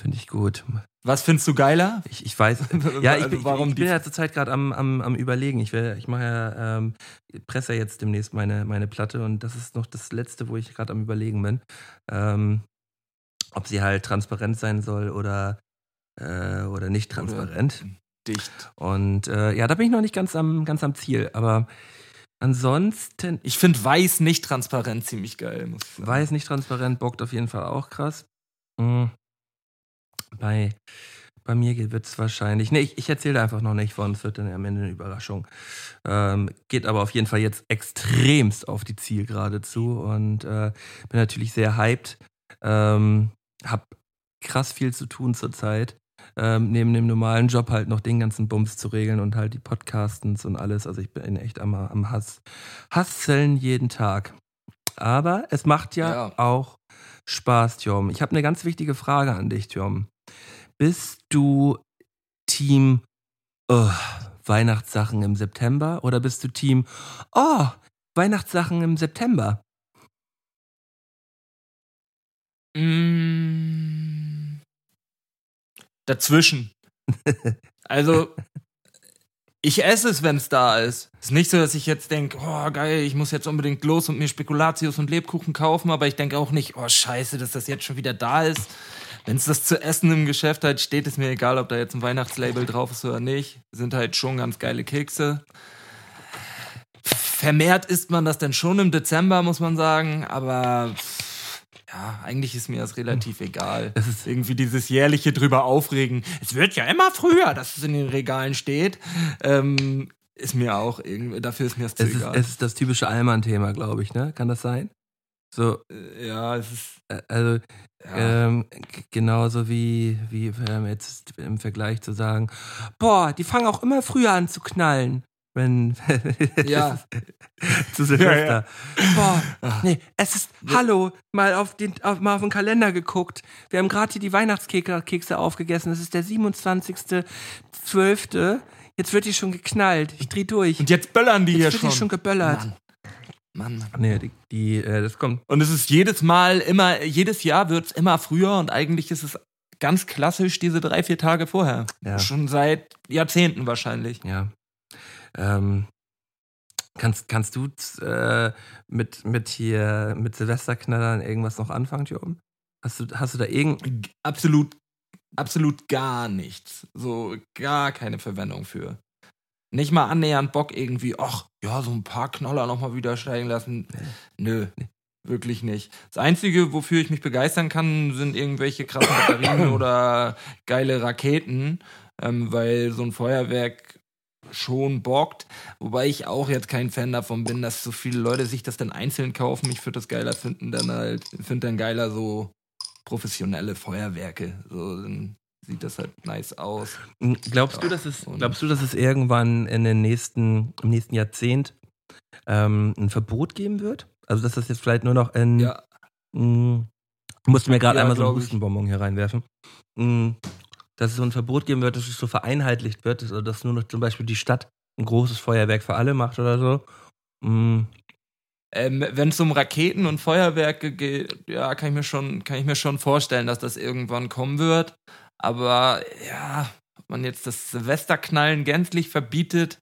Finde ich gut. Was findest du geiler? Ich, ich weiß. Ja, ich, Also bin- warum ich bin die- ja zurzeit gerade am, am, am überlegen. Ich, will, ich mache ja, ähm, presse ja jetzt demnächst meine, meine Platte und das ist noch das letzte, wo ich gerade am überlegen bin. Ähm, ob sie halt transparent sein soll oder, äh, oder nicht transparent. Dicht. Und äh, ja, da bin ich noch nicht ganz am, ganz am Ziel. Aber ansonsten, Ich finde weiß nicht transparent ziemlich geil. Weiß nicht transparent, bockt auf jeden Fall auch krass. Mhm. Bei, bei mir wird es wahrscheinlich. Nee, ich, ich erzähle einfach noch nicht von, es wird dann am Ende eine Überraschung. Ähm, geht aber auf jeden Fall jetzt extremst auf die Zielgerade zu und äh, bin natürlich sehr hyped. Ähm, hab krass viel zu tun zurzeit. Ähm, neben dem normalen Job halt noch den ganzen Bums zu regeln und halt die Podcastens und alles. Also ich bin echt am, am Hass, Hasseln jeden Tag. Aber es macht ja, Ja. auch Spaß, Tjom. Ich habe eine ganz wichtige Frage an dich, Tjom. Bist du Team oh, Weihnachtssachen im September oder bist du Team Oh, Weihnachtssachen im September? Mm, dazwischen. Also, ich esse es, wenn es da ist. Ist nicht so, dass ich jetzt denke, oh geil, ich muss jetzt unbedingt los und mir Spekulatius und Lebkuchen kaufen, aber ich denke auch nicht, oh scheiße, dass das jetzt schon wieder da ist. Wenn es das zu essen im Geschäft halt steht, ist mir egal, ob da jetzt ein Weihnachtslabel drauf ist oder nicht. Sind halt schon ganz geile Kekse. Vermehrt isst man das dann schon im Dezember, muss man sagen, aber ja, eigentlich ist mir das relativ egal. Das ist- irgendwie dieses jährliche drüber aufregen. Es wird ja immer früher, dass es in den Regalen steht. Ähm, ist mir auch irgendwie, dafür ist mir das zu Es ist, egal. es ist das typische Allmann-Thema, glaube ich, ne? Kann das sein? So, ja, es ist. äh, also Ja. ähm, genauso wie, wie ähm, jetzt im Vergleich zu sagen, boah, die fangen auch immer früher an zu knallen. Wenn Ja. zu Silvester. Ja, Boah, nee, es ist, hallo, mal auf den, auf, mal auf den Kalender geguckt. Wir haben gerade hier die Weihnachtskekse Kekse aufgegessen. Es ist der 27.12. Jetzt wird die schon geknallt. Ich dreh durch. Und jetzt böllern die Jetzt hier wird schon. die schon geböllert. Mann. Mann, Mann. Nee, die, die äh, das kommt. Und es ist jedes Mal immer, jedes Jahr wird es immer früher und eigentlich ist es ganz klassisch diese drei, vier Tage vorher. Ja. Schon seit Jahrzehnten wahrscheinlich. Ja. Ähm, kannst, kannst du äh, mit, mit hier, mit Silvesterknallern irgendwas noch anfangen, hier oben? Hast du, hast du da irgend. G- Absolut, absolut gar nichts. So gar keine Verwendung für. Nicht mal annähernd Bock irgendwie, ach, ja, so ein paar Knoller nochmal wieder steigen lassen. Nö, wirklich nicht. Das Einzige, wofür ich mich begeistern kann, sind irgendwelche krassen Batterien oder geile Raketen, ähm, weil so ein Feuerwerk schon bockt. Wobei ich auch jetzt kein Fan davon bin, dass so viele Leute sich das dann einzeln kaufen. Ich würde das geiler finden, dann halt, finde dann geiler so professionelle Feuerwerke. So, dann sieht das halt nice aus. Glaubst du, Ja, dass es, glaubst du, dass es irgendwann in den nächsten, im nächsten Jahrzehnt ähm, ein Verbot geben wird? Also, dass das jetzt vielleicht nur noch in. Ja, Mh, ich musste mir gerade Ja, einmal so einen. Hustenbonbon hier reinwerfen. Mh, dass es so ein Verbot geben wird, dass es so vereinheitlicht wird, dass, dass nur noch zum Beispiel die Stadt ein großes Feuerwerk für alle macht oder so. Mh, ähm, wenn es um Raketen und Feuerwerke geht, ja, kann ich mir schon, kann ich mir schon vorstellen, dass das irgendwann kommen wird. Aber ja, ob man jetzt das Silvesterknallen gänzlich verbietet,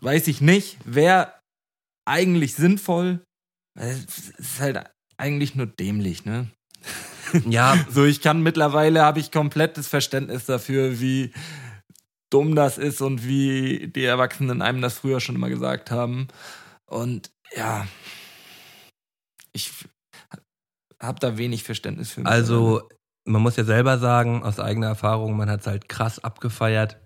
weiß ich nicht. Wäre eigentlich sinnvoll. Es ist halt eigentlich nur dämlich, ne? Ja, So, ich kann mittlerweile habe ich komplettes Verständnis dafür, wie dumm das ist und wie die Erwachsenen einem das früher schon immer gesagt haben. Und ja, ich habe da wenig Verständnis für. also man muss ja selber sagen, aus eigener Erfahrung, man hat es halt krass abgefeiert.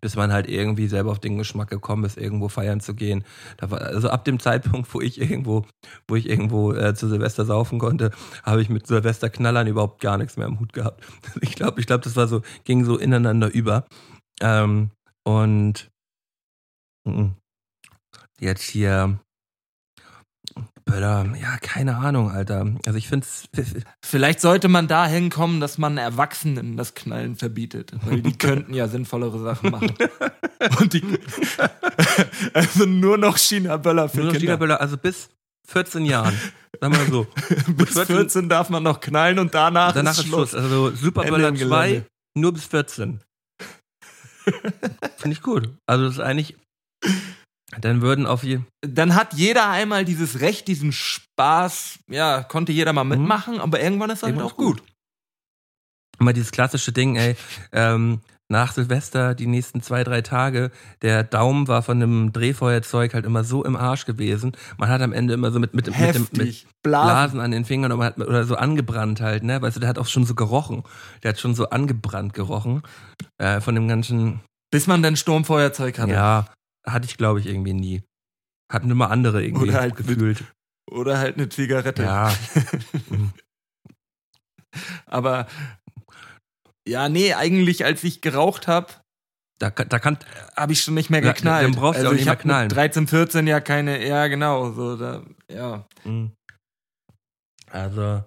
Bis man halt irgendwie selber auf den Geschmack gekommen ist, irgendwo feiern zu gehen. War, also ab dem Zeitpunkt, wo ich irgendwo, wo ich irgendwo äh, zu Silvester saufen konnte, habe ich mit Silvesterknallern überhaupt gar nichts mehr im Hut gehabt. Ich glaube, ich glaube, das war so, ging so ineinander über. Ähm, und mm, jetzt hier Böller, ja, keine Ahnung, Alter. Also ich finde es. Vielleicht sollte man dahin kommen, dass man Erwachsenen das Knallen verbietet. Weil die könnten ja sinnvollere Sachen machen. Und die. also nur noch China-Böller für Nur noch Kinder. China-Böller, also bis 14 Jahren. Sagen wir mal so. Bis 14 darf man noch knallen und danach, Danach ist ist Schluss. Schluss. Also Superböller Ende im 2 Gelände. nur bis 14. Finde ich gut. Also das ist eigentlich. Dann würden auf je. Dann hat jeder einmal dieses Recht, diesen Spaß, ja, konnte jeder mal mitmachen, aber irgendwann ist halt Irgendwann auch gut. gut. Immer dieses klassische Ding, ey. Ähm, nach Silvester, die nächsten zwei, drei Tage, der Daumen war von dem Drehfeuerzeug halt immer so im Arsch gewesen. Man hat am Ende immer so mit, mit, mit, dem, mit. Blasen. Blasen an den Fingern hat, oder so angebrannt halt, ne? Weißt du, der hat auch schon so gerochen. Der hat schon so angebrannt gerochen. Äh, von dem ganzen, Bis man dann Sturmfeuerzeug hatte. ja, hatte ich glaube ich irgendwie nie. Hatten immer andere irgendwie Oder halt mit- gefühlt. Oder halt eine Zigarette. Ja. Aber ja, nee, eigentlich als ich geraucht habe, Da, kann- da kann, habe ich schon nicht mehr Ja, geknallt. dann brauchst du also auch nicht ich mehr knallen. Mit 13, 14 ja keine, ja genau, so da, ja. Mhm. Also,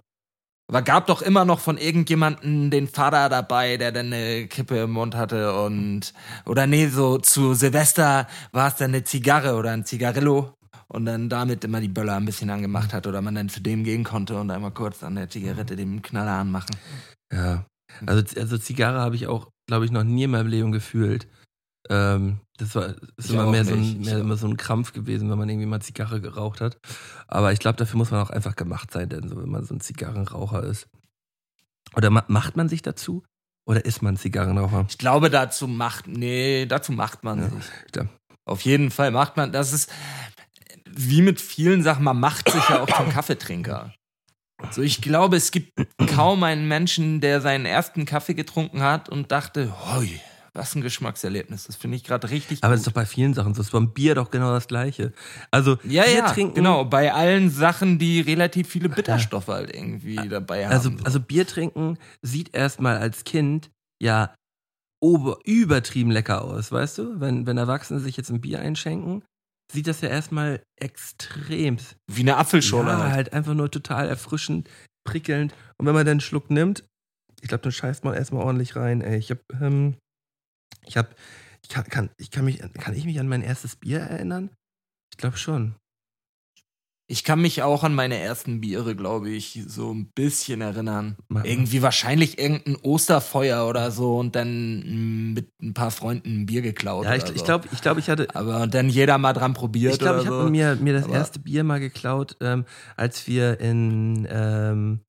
Aber gab doch immer noch von irgendjemanden den Vater dabei, der dann eine Kippe im Mund hatte und oder nee, so zu Silvester war es dann eine Zigarre oder ein Zigarillo und dann damit immer die Böller ein bisschen angemacht hat oder man dann zu dem gehen konnte und einmal kurz an der Zigarette den Knaller anmachen. ja. Also, also Zigarre habe ich auch, glaube ich, noch nie in meinem Leben gefühlt. Ähm, das war ist Ich immer mehr, so ein, mehr immer so ein Krampf gewesen, wenn man irgendwie mal Zigarre geraucht hat. Aber ich glaube, dafür muss man auch einfach gemacht sein, denn so, wenn man so ein Zigarrenraucher ist. Oder ma macht man sich dazu? Oder ist man Zigarrenraucher? Ich glaube, dazu macht, nee, dazu macht man Ja, sich. ja. Auf jeden Fall macht man, das ist wie mit vielen Sachen, man macht sich ja auch zum Kaffeetrinker. So, ich glaube, es gibt kaum einen Menschen, der seinen ersten Kaffee getrunken hat und dachte, hoi, was ein Geschmackserlebnis. Das finde ich gerade richtig Aber es ist doch bei vielen Sachen so. Es ist beim Bier doch genau das Gleiche. Also, ja, Bier ja, trinken, genau. Bei allen Sachen, die relativ viele Bitterstoffe halt irgendwie dabei haben. Also, so. also Bier trinken sieht erstmal als Kind ja ober, übertrieben lecker aus, weißt du? Wenn, wenn Erwachsene sich jetzt ein Bier einschenken, sieht das ja erstmal extrem. wie eine Apfelschorle Ja, halt. halt einfach nur total erfrischend, prickelnd. Und wenn man dann einen Schluck nimmt, ich glaube, dann scheißt man erstmal ordentlich rein, ey. Ich hab, ähm, ich hab, ich kann, kann, ich kann mich, kann ich mich an mein erstes Bier erinnern? Ich glaube schon. Ich kann mich auch an meine ersten Biere, glaube ich, so ein bisschen erinnern. Ma- Irgendwie wahrscheinlich irgendein Osterfeuer oder so und dann mm, mit ein paar Freunden ein Bier geklaut. Ja, ich, oder ich so. glaube, ich, glaub, ich hatte, Aber dann jeder mal dran probiert Ich glaube, ich so. habe mir, mir das Aber- erste Bier mal geklaut, ähm, als wir in, ähm,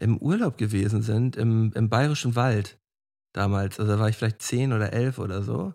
im Urlaub gewesen sind, im, im Bayerischen Wald damals. Also da war ich vielleicht zehn oder elf oder so.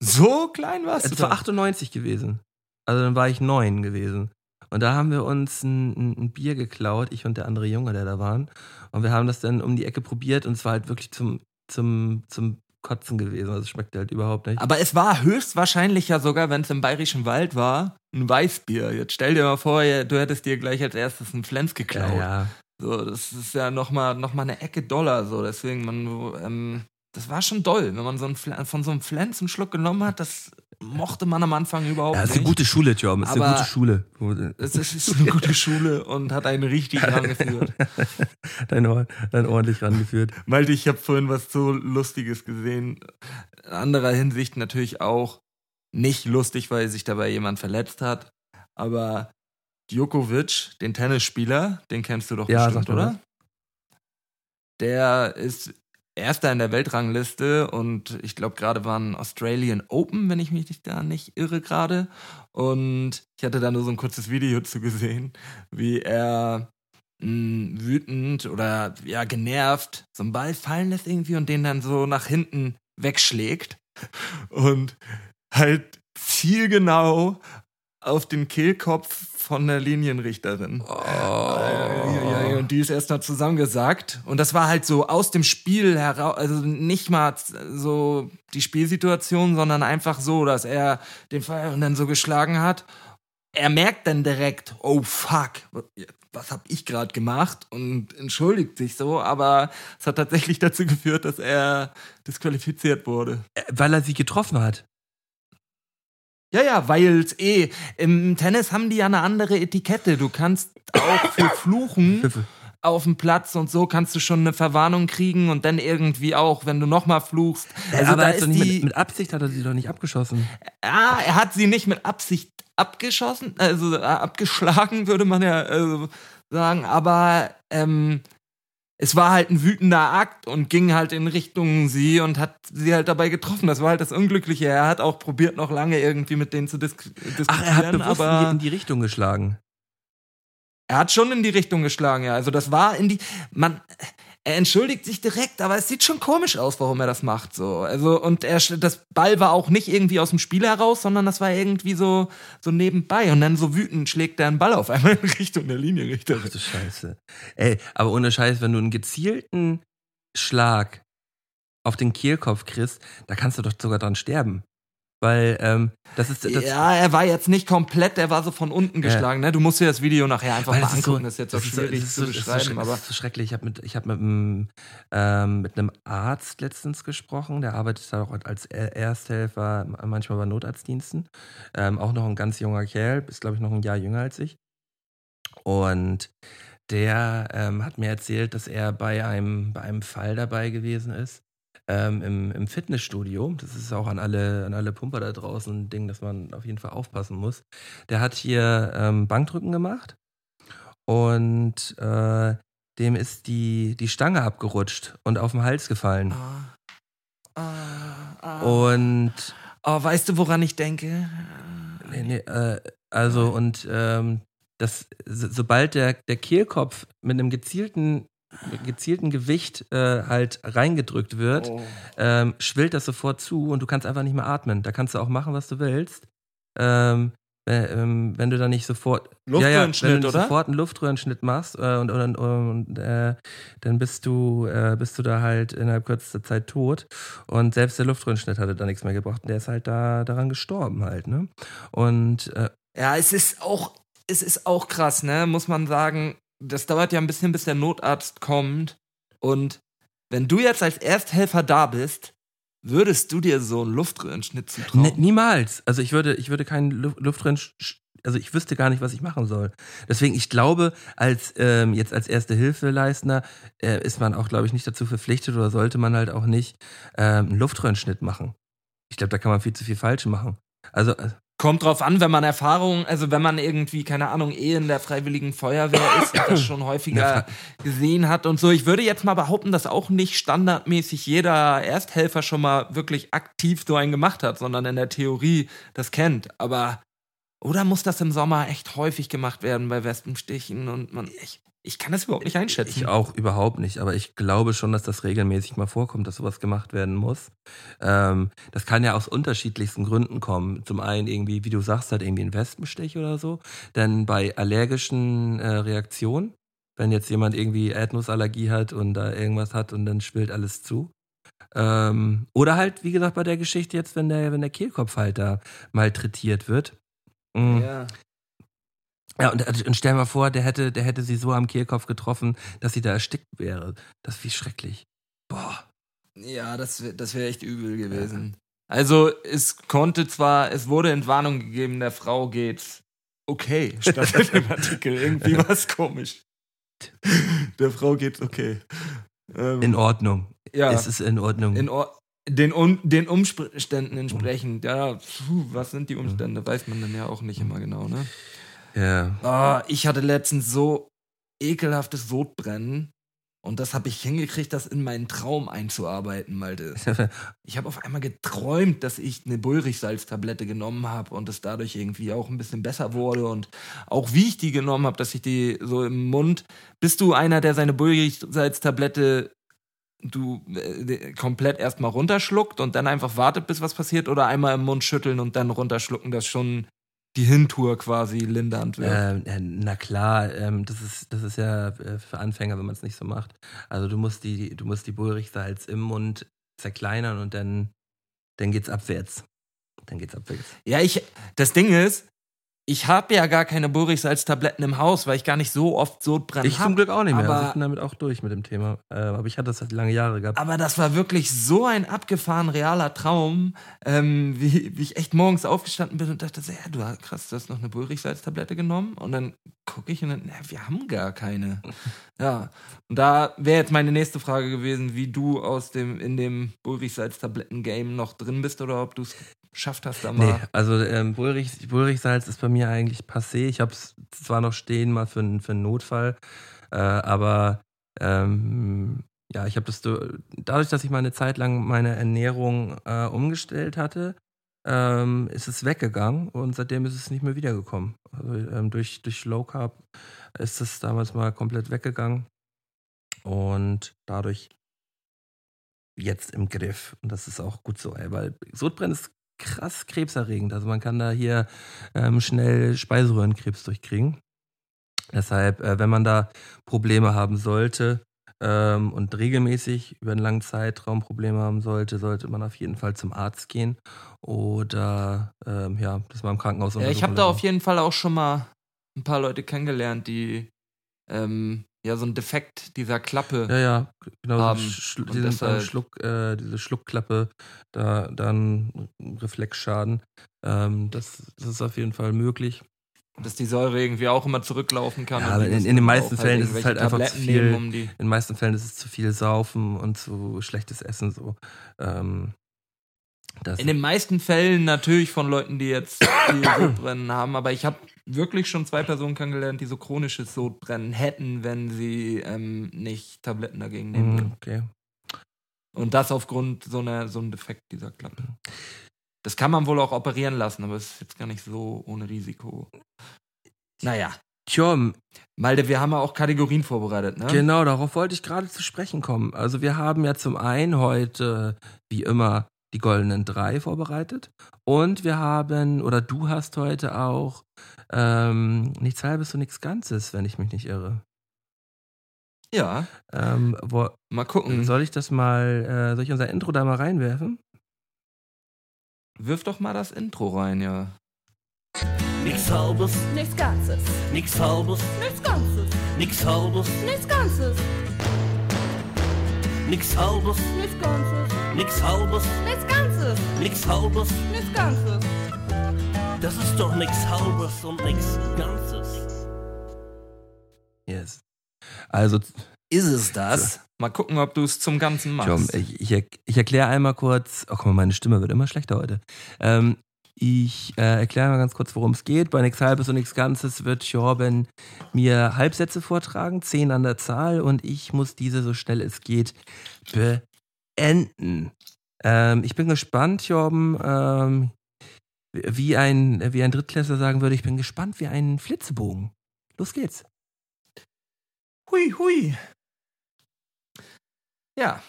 so klein warst Es du war da? 98 gewesen. Also dann war ich neun gewesen. Und da haben wir uns ein, ein, ein Bier geklaut, ich und der andere Junge, der da waren. Und wir haben das dann um die Ecke probiert und es war halt wirklich zum, zum, zum Kotzen gewesen. Also es schmeckte halt überhaupt nicht. Aber es war höchstwahrscheinlich ja sogar, wenn es im Bayerischen Wald war, ein Weißbier. Jetzt stell dir mal vor, du hättest dir gleich als erstes einen Flens geklaut. ja, ja. So, das ist ja nochmal noch mal eine Ecke Dollar. So, deswegen, man, ähm, das war schon doll, wenn man so einen, von so einem Flens einen Schluck genommen hat. Das mochte man am Anfang überhaupt Ja, ist nicht. eine gute Schule, Tom. Ist eine gute Schule. Es ist, ist eine gute Schule und hat einen richtig rangeführt. Dein, Ohr, dein ordentlich rangeführt. Malte, ich habe vorhin was so Lustiges gesehen. In anderer Hinsicht natürlich auch nicht lustig, weil sich dabei jemand verletzt hat. Aber Djokovic, den Tennisspieler, den kennst du doch Ja, bestimmt, oder? Der ist Erster in der Weltrangliste und ich glaube gerade waren Australian Open, wenn ich mich da nicht irre gerade. Und ich hatte da nur so ein kurzes Video zu gesehen, wie er mh, wütend oder ja genervt so einen Ball fallen lässt irgendwie und den dann so nach hinten wegschlägt und halt zielgenau auf den Kehlkopf von der Linienrichterin. Oh. Äh, Und die ist erstmal zusammengesagt. Und das war halt so aus dem Spiel heraus, also nicht mal so die Spielsituation, sondern einfach so, dass er den Pfeil dann so geschlagen hat. Er merkt dann direkt, oh fuck, was hab ich gerade gemacht und entschuldigt sich so, aber es hat tatsächlich dazu geführt, dass er disqualifiziert wurde. Weil er sie getroffen hat. Ja, ja, weil's eh im Tennis haben die ja eine andere Etikette. Du kannst auch für Fluchen auf dem Platz und so kannst du schon eine Verwarnung kriegen und dann irgendwie auch, wenn du nochmal fluchst. Also aber da ist die, mit, mit Absicht hat er sie doch nicht abgeschossen. Ah, er hat sie nicht mit Absicht abgeschossen, also äh, abgeschlagen, würde man ja äh, sagen, aber ähm, es war halt ein wütender Akt und ging halt in Richtung sie und hat sie halt dabei getroffen. Das war halt das Unglückliche. Er hat auch probiert, noch lange irgendwie mit denen zu dis diskutieren, Ach, er hat bewusst aber in die Richtung geschlagen. er hat schon in die Richtung geschlagen, ja. Also das war in die, man, er entschuldigt sich direkt, aber es sieht schon komisch aus, warum er das macht, so. Also, und er, das Ball war auch nicht irgendwie aus dem Spiel heraus, sondern das war irgendwie so, so nebenbei. Und dann so wütend schlägt er einen Ball auf einmal in Richtung der Linienrichter. Ach du Scheiße. Ey, aber ohne Scheiß, wenn du einen gezielten Schlag auf den Kehlkopf kriegst, da kannst du doch sogar dran sterben. Weil, ähm, das ist. Das, ja, er war jetzt nicht komplett, er war so von unten geschlagen, ne? Du musst dir das Video nachher einfach Weil mal das ist angucken, so- das ist jetzt so- schwierig ist zu so- so beschreiben, schreck- aber. So schrecklich. Ich habe mit, ich hab mit, einem, ähm, mit einem Arzt letztens gesprochen, der arbeitet da auch als Er- Ersthelfer, manchmal bei Notarztdiensten. Ähm, auch noch ein ganz junger Kerl, ist glaube ich noch ein Jahr jünger als ich. Und der ähm, hat mir erzählt, dass er bei einem, bei einem Fall dabei gewesen ist. Ähm, im, im Fitnessstudio, das ist auch an alle, an alle Pumper da draußen ein Ding, dass man auf jeden Fall aufpassen muss. Der hat hier ähm, Bankdrücken gemacht und äh, dem ist die, die Stange abgerutscht und auf den Hals gefallen. Ah, ah, ah. Und oh, weißt du, woran ich denke? nee, nee, äh, also und ähm, das, so, sobald der, der Kehlkopf mit einem gezielten, gezielten Gewicht äh, halt reingedrückt wird, Oh. ähm, schwillt das sofort zu und du kannst einfach nicht mehr atmen. Da kannst du auch machen, was du willst. Ähm, äh, ähm, wenn du da nicht sofort Luftröhrenschnitt, wenn du oder? sofort einen Luftröhrenschnitt machst äh, und, und, und äh, dann bist du äh, bist du da halt innerhalb kürzester Zeit tot und selbst der Luftröhrenschnitt hatte da nichts mehr gebracht und der ist halt da daran gestorben halt ne und äh, Ja, es ist auch, es ist auch krass, ne? Muss man sagen. Das dauert ja ein bisschen, bis der Notarzt kommt. Und wenn du jetzt als Ersthelfer da bist, würdest du dir so einen Luftröhrenschnitt zutrauen? Ne, niemals. Also ich würde, ich würde keinen Lu- Luftrennen, sch- also ich wüsste gar nicht, was ich machen soll. Deswegen, ich glaube, als ähm, jetzt als erste Hilfeleistender äh, ist man auch, glaube ich, nicht dazu verpflichtet oder sollte man halt auch nicht ähm, einen Luftröhrenschnitt machen. Ich glaube, da kann man viel zu viel falsch machen. Also äh, Kommt drauf an, wenn man Erfahrung, also wenn man irgendwie, keine Ahnung, eh in der Freiwilligen Feuerwehr ist, und das schon häufiger gesehen hat und so. Ich würde jetzt mal behaupten, dass auch nicht standardmäßig jeder Ersthelfer schon mal wirklich aktiv so einen gemacht hat, sondern in der Theorie das kennt. Aber oder muss das im Sommer echt häufig gemacht werden bei Wespenstichen und man, ich, ich kann das überhaupt nicht einschätzen. ich auch überhaupt nicht, aber ich glaube schon, dass das regelmäßig mal vorkommt, dass sowas gemacht werden muss. Ähm, das kann ja aus unterschiedlichsten Gründen kommen. Zum einen irgendwie, wie du sagst, halt irgendwie ein Wespenstich oder so. Dann bei allergischen äh, Reaktionen, wenn jetzt jemand irgendwie Erdnussallergie hat und da irgendwas hat und dann schwillt alles zu. Ähm, oder halt, wie gesagt, bei der Geschichte jetzt, wenn der, wenn der Kehlkopf halt da malträtiert wird. Mm. ja. Ja, und, und stell mal vor, der hätte, der hätte sie so am Kehlkopf getroffen, dass sie da erstickt wäre. Das ist wie schrecklich. Boah. Ja, das wäre das wär echt übel gewesen. Also, es konnte zwar, es wurde Entwarnung gegeben, der Frau geht's okay, statt in dem Artikel. Irgendwie was komisch. Der Frau geht's okay. Ähm, In Ordnung. ja, Es ist in Ordnung. in Or den, Un den Umständen entsprechend. Ja, puh, was sind die Umstände? Weiß man dann ja auch nicht immer genau, ne? Ja. Ah, ich hatte letztens so ekelhaftes Sodbrennen. Und das habe ich hingekriegt, das in meinen Traum einzuarbeiten, Malte. Ich habe auf einmal geträumt, dass ich eine Bullrichsalztablette genommen habe und es dadurch irgendwie auch ein bisschen besser wurde und auch wie ich die genommen habe, dass ich die so im Mund. Bist du einer, der seine Bullrichsalztablette du äh, komplett erstmal runterschluckt und dann einfach wartet, bis was passiert oder einmal im Mund schütteln und dann runterschlucken, das schon die Hintour quasi lindernd wird. Ähm, äh, na klar, ähm, das ist das ist ja äh, für Anfänger, wenn man es nicht so macht. Also du musst die du musst die Bullrichsalz im Mund zerkleinern und dann dann geht's abwärts. Dann geht's abwärts. Ja, ich, das Ding ist, ich habe ja gar keine Burigsalz-Tabletten im Haus, weil ich gar nicht so oft Sodbrennen Ich hab. zum Glück auch nicht mehr. Aber- Also ich bin damit auch durch mit dem Thema. Äh, aber ich hatte das halt lange Jahre gehabt. Aber das war wirklich so ein abgefahren realer Traum, ähm, wie, wie ich echt morgens aufgestanden bin und dachte, so, ja, du hast krass, du hast noch eine Bullrichsalz-Tablette genommen und dann gucke ich und dann, ja, wir haben gar keine. Ja, und da wäre jetzt meine nächste Frage gewesen, wie du aus dem in dem Bullrichsalz-Tabletten-Game noch drin bist oder ob du es geschafft hast, da mal. Nee, also ähm, Bullrich, Bullrichsalz ist bei mir eigentlich passé. Ich habe es zwar noch stehen mal für, einen- für einen Notfall, äh, aber ähm, ja, ich habe das du- dadurch, dass ich mal eine Zeit lang meine Ernährung äh, umgestellt hatte, ähm, ist es weggegangen und seitdem ist es nicht mehr wiedergekommen. Also, ähm, durch, durch Low Carb ist es damals mal komplett weggegangen und dadurch jetzt im Griff. Und das ist auch gut so, ey, weil Sodbrennen ist krass krebserregend. Also man kann da hier ähm, schnell Speiseröhrenkrebs durchkriegen. Deshalb, äh, wenn man da Probleme haben sollte ähm, und regelmäßig über einen langen Zeitraum Probleme haben sollte, sollte man auf jeden Fall zum Arzt gehen oder ähm, ja, das mal im Krankenhaus Ja, ich habe da auf jeden Fall auch schon mal ein paar Leute kennengelernt, die ähm, ja so einen Defekt dieser Klappe. Ja, ja, genau. haben. So Sch Und diesen deshalb- Schluck, äh, diese Schluckklappe, da dann Reflexschaden. Ähm, das, das ist auf jeden Fall möglich. dass die Säure irgendwie auch immer zurücklaufen kann. Ja, aber in- in den meisten auch Fällen ist es halt einfach zu viel. nehmen, um In den meisten Fällen ist es zu viel Saufen und zu schlechtes Essen so. Ähm, in den meisten Fällen natürlich von Leuten, die jetzt viel Sodbrennen haben, aber ich habe wirklich schon zwei Personen kennengelernt, die so chronisches Sodbrennen hätten, wenn sie ähm, nicht Tabletten dagegen nehmen Mm, würden. okay. Und das aufgrund so einer so einem Defekt dieser Klappe. Das kann man wohl auch operieren lassen, aber es ist jetzt gar nicht so ohne Risiko. Naja, Tja, Malde, wir haben ja auch Kategorien vorbereitet, ne? Genau, darauf wollte ich gerade zu sprechen kommen. Also wir haben ja zum einen heute, wie immer, die goldenen drei vorbereitet. Und wir haben, oder du hast heute auch ähm, nichts halbes und nichts Ganzes, wenn ich mich nicht irre. Ja, Ähm, wo, mal gucken. soll ich das mal, äh, soll ich unser Intro da mal reinwerfen? Wirf doch mal das Intro rein, ja. Nix halbes, Nichts Ganzes. nix halbes, Nichts Ganzes. nix halbes, Nichts Ganzes. nix halbes, Nichts Ganzes. Nix halbes, Nichts Ganzes. nix halbes. Nichts Ganzes. Das ist doch nix halbes und nix ganzes. Yes. Also, Ist es das? Mal gucken, ob du es zum Ganzen machst. ich, ich, er- ich erkläre einmal kurz. Oh, guck mal, meine Stimme wird immer schlechter heute. Ähm, ich äh, erkläre mal ganz kurz, worum es geht. Bei nichts Halbes und nichts Ganzes wird Jorben mir Halbsätze vortragen, zehn an der Zahl, und ich muss diese so schnell es geht beenden. Ähm, ich bin gespannt, Jorben, ähm, wie ein, wie ein Drittklässler sagen würde, ich bin gespannt wie ein Flitzebogen. Los geht's. Hui, hui. Ja.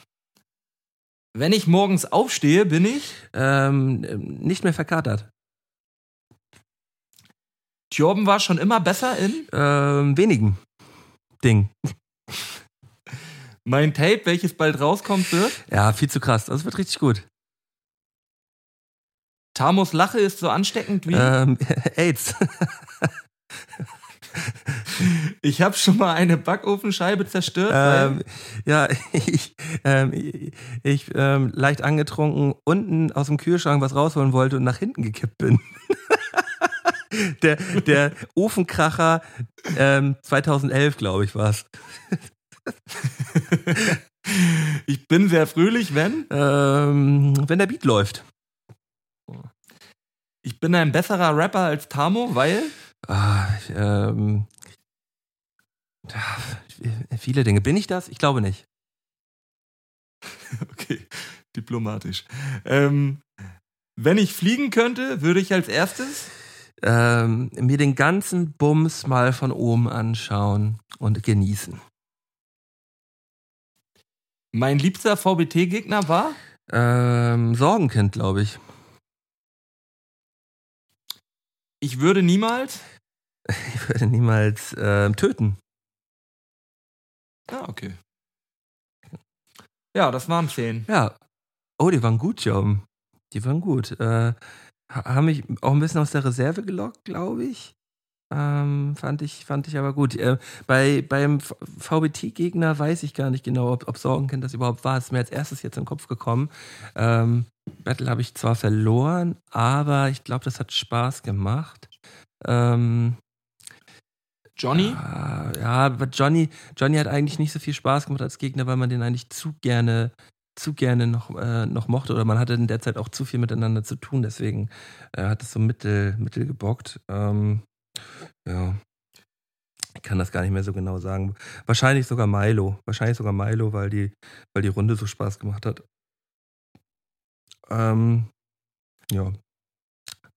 Wenn ich morgens aufstehe, bin ich Ähm, nicht mehr verkatert. Jorben war schon immer besser in Ähm, wenigen Ding. Mein Tape, welches bald rauskommt, wird. Ja, viel zu krass. Das wird richtig gut. Tamos Lache ist so ansteckend wie. Ähm, AIDS. Ich habe schon mal eine Backofenscheibe zerstört. ähm, ja, ich, ähm, ich, ich ähm, leicht angetrunken unten aus dem Kühlschrank was rausholen wollte und nach hinten gekippt bin. der, der Ofenkracher ähm, 2011, glaube ich, war es. ich bin sehr fröhlich, wenn. Ähm, wenn der Beat läuft. Ich bin ein besserer Rapper als Tamo, weil. Ah, ähm, ja, viele Dinge. Bin ich das? Ich glaube nicht. Okay, diplomatisch. Ähm, wenn ich fliegen könnte, würde ich als erstes. ähm, mir den ganzen Bums mal von oben anschauen und genießen. Mein liebster VBT-Gegner war. Ähm, Sorgenkind, glaube ich. Ich würde niemals. Ich würde niemals ähm, töten. Ah, okay. Ja, das waren zehn. Ja. Oh, die waren gut, Jom. Die waren gut. Äh, ha- haben mich auch ein bisschen aus der Reserve gelockt, glaube ich. Ähm, fand ich. Fand ich aber gut. Äh, bei, beim VBT-Gegner weiß ich gar nicht genau, ob, ob Sorgenkind das überhaupt war. Das ist mir als erstes jetzt in den Kopf gekommen. Ähm, Battle habe ich zwar verloren, aber ich glaube, das hat Spaß gemacht. Ähm, Johnny? Ah, ja, aber Johnny, Johnny hat eigentlich nicht so viel Spaß gemacht als Gegner, weil man den eigentlich zu gerne, zu gerne noch, äh, noch mochte oder man hatte in der Zeit auch zu viel miteinander zu tun, deswegen äh, hat es so mittel, mittel gebockt. Ähm, ja. Ich kann das gar nicht mehr so genau sagen. Wahrscheinlich sogar Milo. Wahrscheinlich sogar Milo, weil die, weil die Runde so Spaß gemacht hat. Ähm, ja,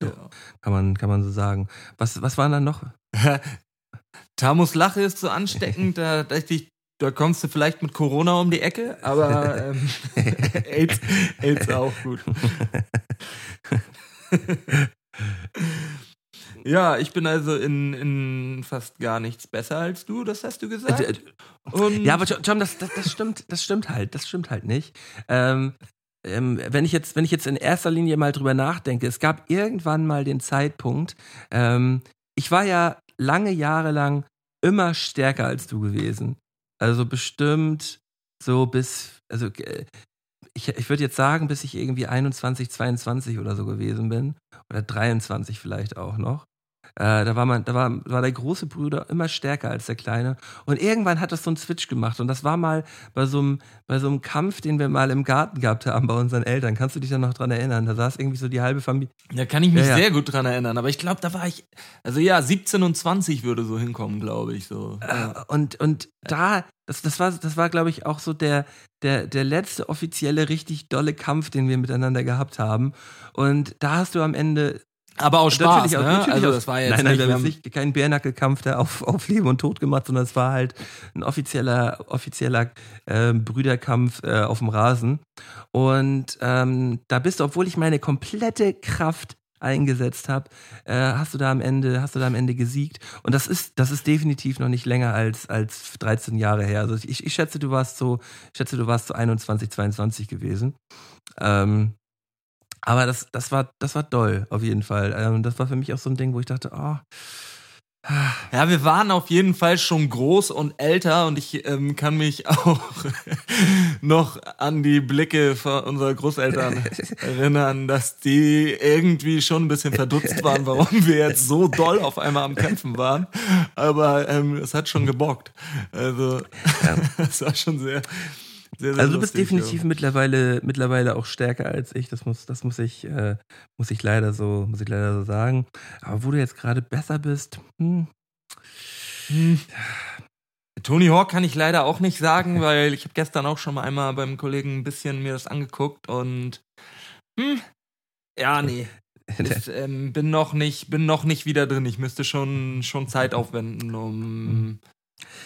Ja. kann man, kann man so sagen. Was, was waren dann noch? Tamus Lache ist so ansteckend, da dachte ich, da kommst du vielleicht mit Corona um die Ecke, aber ähm, AIDS, AIDS auch gut. ja, ich bin also in, in fast gar nichts besser als du, das hast du gesagt. Äh, Und Ja, aber John, das, das, das stimmt, das stimmt halt, das stimmt halt nicht. Ähm, ähm, wenn ich jetzt, wenn ich jetzt in erster Linie mal drüber nachdenke, es gab irgendwann mal den Zeitpunkt, ähm, ich war ja lange Jahre lang immer stärker als du gewesen. Also bestimmt so bis, also äh, ich, ich würde jetzt sagen, bis ich irgendwie 21, 22 oder so gewesen bin. Oder 23 vielleicht auch noch. Äh, da war man, da war, war der große Bruder immer stärker als der kleine. Und irgendwann hat das so einen Switch gemacht. Und das war mal bei so einem, bei so einem Kampf, den wir mal im Garten gehabt haben bei unseren Eltern. Kannst du dich da noch dran erinnern? Da saß irgendwie so die halbe Familie. da kann ich mich Ja, ja. sehr gut dran erinnern, aber ich glaube, da war ich, also ja, 17 und 20 würde so hinkommen, glaube ich, so. Ja. Äh, und, und da, das, das war, das war, glaube ich, auch so der, der, der letzte offizielle richtig dolle Kampf, den wir miteinander gehabt haben. Und da hast du am Ende Aber auch Spaß, natürlich, ne? natürlich also das war jetzt nein, nein, nicht, wir haben nicht keinen Bärnackelkampf da auf, auf Leben und Tod gemacht, sondern es war halt ein offizieller, offizieller ähm, Brüderkampf äh, auf dem Rasen. Und ähm, da bist du, obwohl ich meine komplette Kraft eingesetzt habe, äh, hast du da am Ende, hast du da am Ende gesiegt. Und das ist, das ist definitiv noch nicht länger als, als 13 Jahre her. Also ich, ich schätze, du warst so, ich schätze, du warst so 21, 22 gewesen. Ähm, aber das, das war, das war doll, auf jeden Fall. Ähm, das war für mich auch so ein Ding, wo ich dachte, oh, Ja, wir waren auf jeden Fall schon groß und älter und ich ähm, kann mich auch noch an die Blicke von unserer Großeltern erinnern, dass die irgendwie schon ein bisschen verdutzt waren, warum wir jetzt so doll auf einmal am Kämpfen waren. Aber ähm, es hat schon gebockt. Also es war schon sehr, sehr, sehr also du bist lustig, definitiv mittlerweile, mittlerweile auch stärker als ich. Das muss, das muss ich, äh, muss ich leider so, muss ich leider so sagen. Aber wo du jetzt gerade besser bist, hm, Hm. Tony Hawk kann ich leider auch nicht sagen, weil ich habe gestern auch schon mal einmal beim Kollegen ein bisschen mir das angeguckt und hm, ja, nee. Ist, ähm, bin noch nicht, bin noch nicht wieder drin. Ich müsste schon, schon Zeit aufwenden, um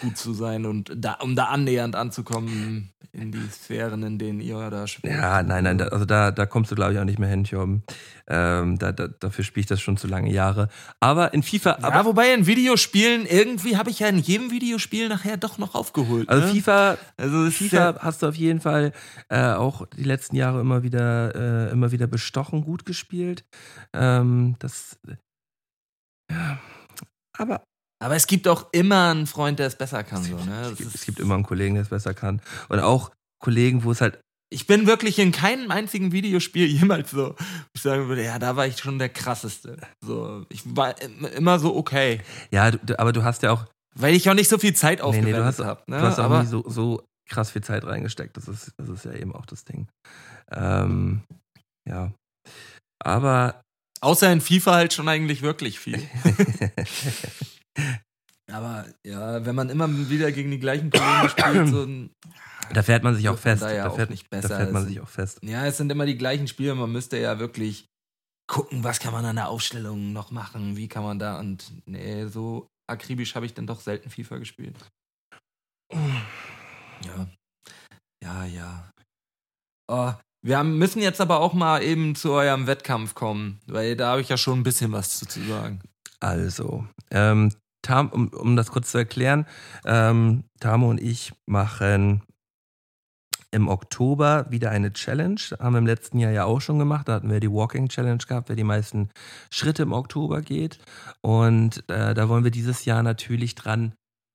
gut zu sein und da, um da annähernd anzukommen in die Sphären, in denen ihr da spielt. ja, nein, nein, da, also da, da kommst du, glaube ich, auch nicht mehr hin, Jorben. Ähm, da, da, dafür spiele ich das schon zu lange Jahre. Aber in FIFA, aber, Ja, wobei in Videospielen, irgendwie habe ich ja in jedem Videospiel nachher doch noch aufgeholt. also ne? FIFA, also FIFA ja, hast du auf jeden Fall äh, auch die letzten Jahre immer wieder, äh, immer wieder bestochen gut gespielt. Ähm, das, ja, aber Aber es gibt auch immer einen Freund, der es besser kann. So, ne? es, gibt, es gibt immer einen Kollegen, der es besser kann. Und auch Kollegen, wo es halt, Ich bin wirklich in keinem einzigen Videospiel jemals so, wo ich sagen würde, ja, da war ich schon der krasseste. So, ich war im- immer so okay. ja, du, aber du hast ja auch, Weil ich auch nicht so viel Zeit nee, nee, du aufgewendet hast, habe. Ne? du hast auch Aber nie so, so krass viel Zeit reingesteckt. Das ist, das ist ja eben auch das Ding. Ähm, ja. Aber außer in FIFA halt schon eigentlich wirklich viel. Aber ja, wenn man immer wieder gegen die gleichen Kollegen spielt, so ein, da fährt man sich auch fest. da ja auch fährt, nicht da besser. fährt man Es sich auch fest. ja, es sind immer die gleichen Spiele, man müsste ja wirklich gucken, was kann man an der Aufstellung noch machen, wie kann man da und nee, so akribisch habe ich dann doch selten FIFA gespielt. Ja. Ja, ja. Oh, wir haben, müssen jetzt aber auch mal eben zu eurem Wettkampf kommen, weil da habe ich ja schon ein bisschen was zu, zu sagen. Also, ähm, Tam, um, um das kurz zu erklären, ähm, Tamo und ich machen im Oktober wieder eine Challenge. Haben wir im letzten Jahr ja auch schon gemacht. Da hatten wir die Walking Challenge gehabt, wer die meisten Schritte im Oktober geht. Und äh, da wollen wir dieses Jahr natürlich dran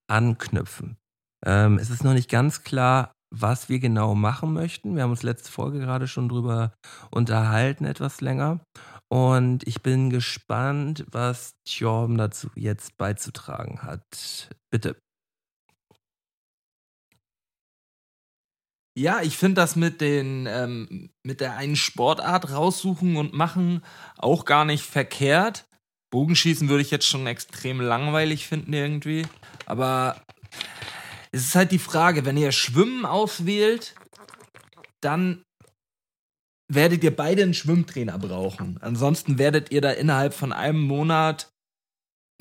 anknüpfen. Ähm, es ist noch nicht ganz klar, was wir genau machen möchten. Wir haben uns letzte Folge gerade schon drüber unterhalten, etwas länger. Und ich bin gespannt, was Tjorm dazu jetzt beizutragen hat. Bitte. Ja, ich finde das mit den ähm, mit der einen Sportart raussuchen und machen auch gar nicht verkehrt. Bogenschießen würde ich jetzt schon extrem langweilig finden irgendwie, aber es ist halt die Frage, wenn ihr Schwimmen auswählt, dann werdet ihr beide einen Schwimmtrainer brauchen. Ansonsten werdet ihr da innerhalb von einem Monat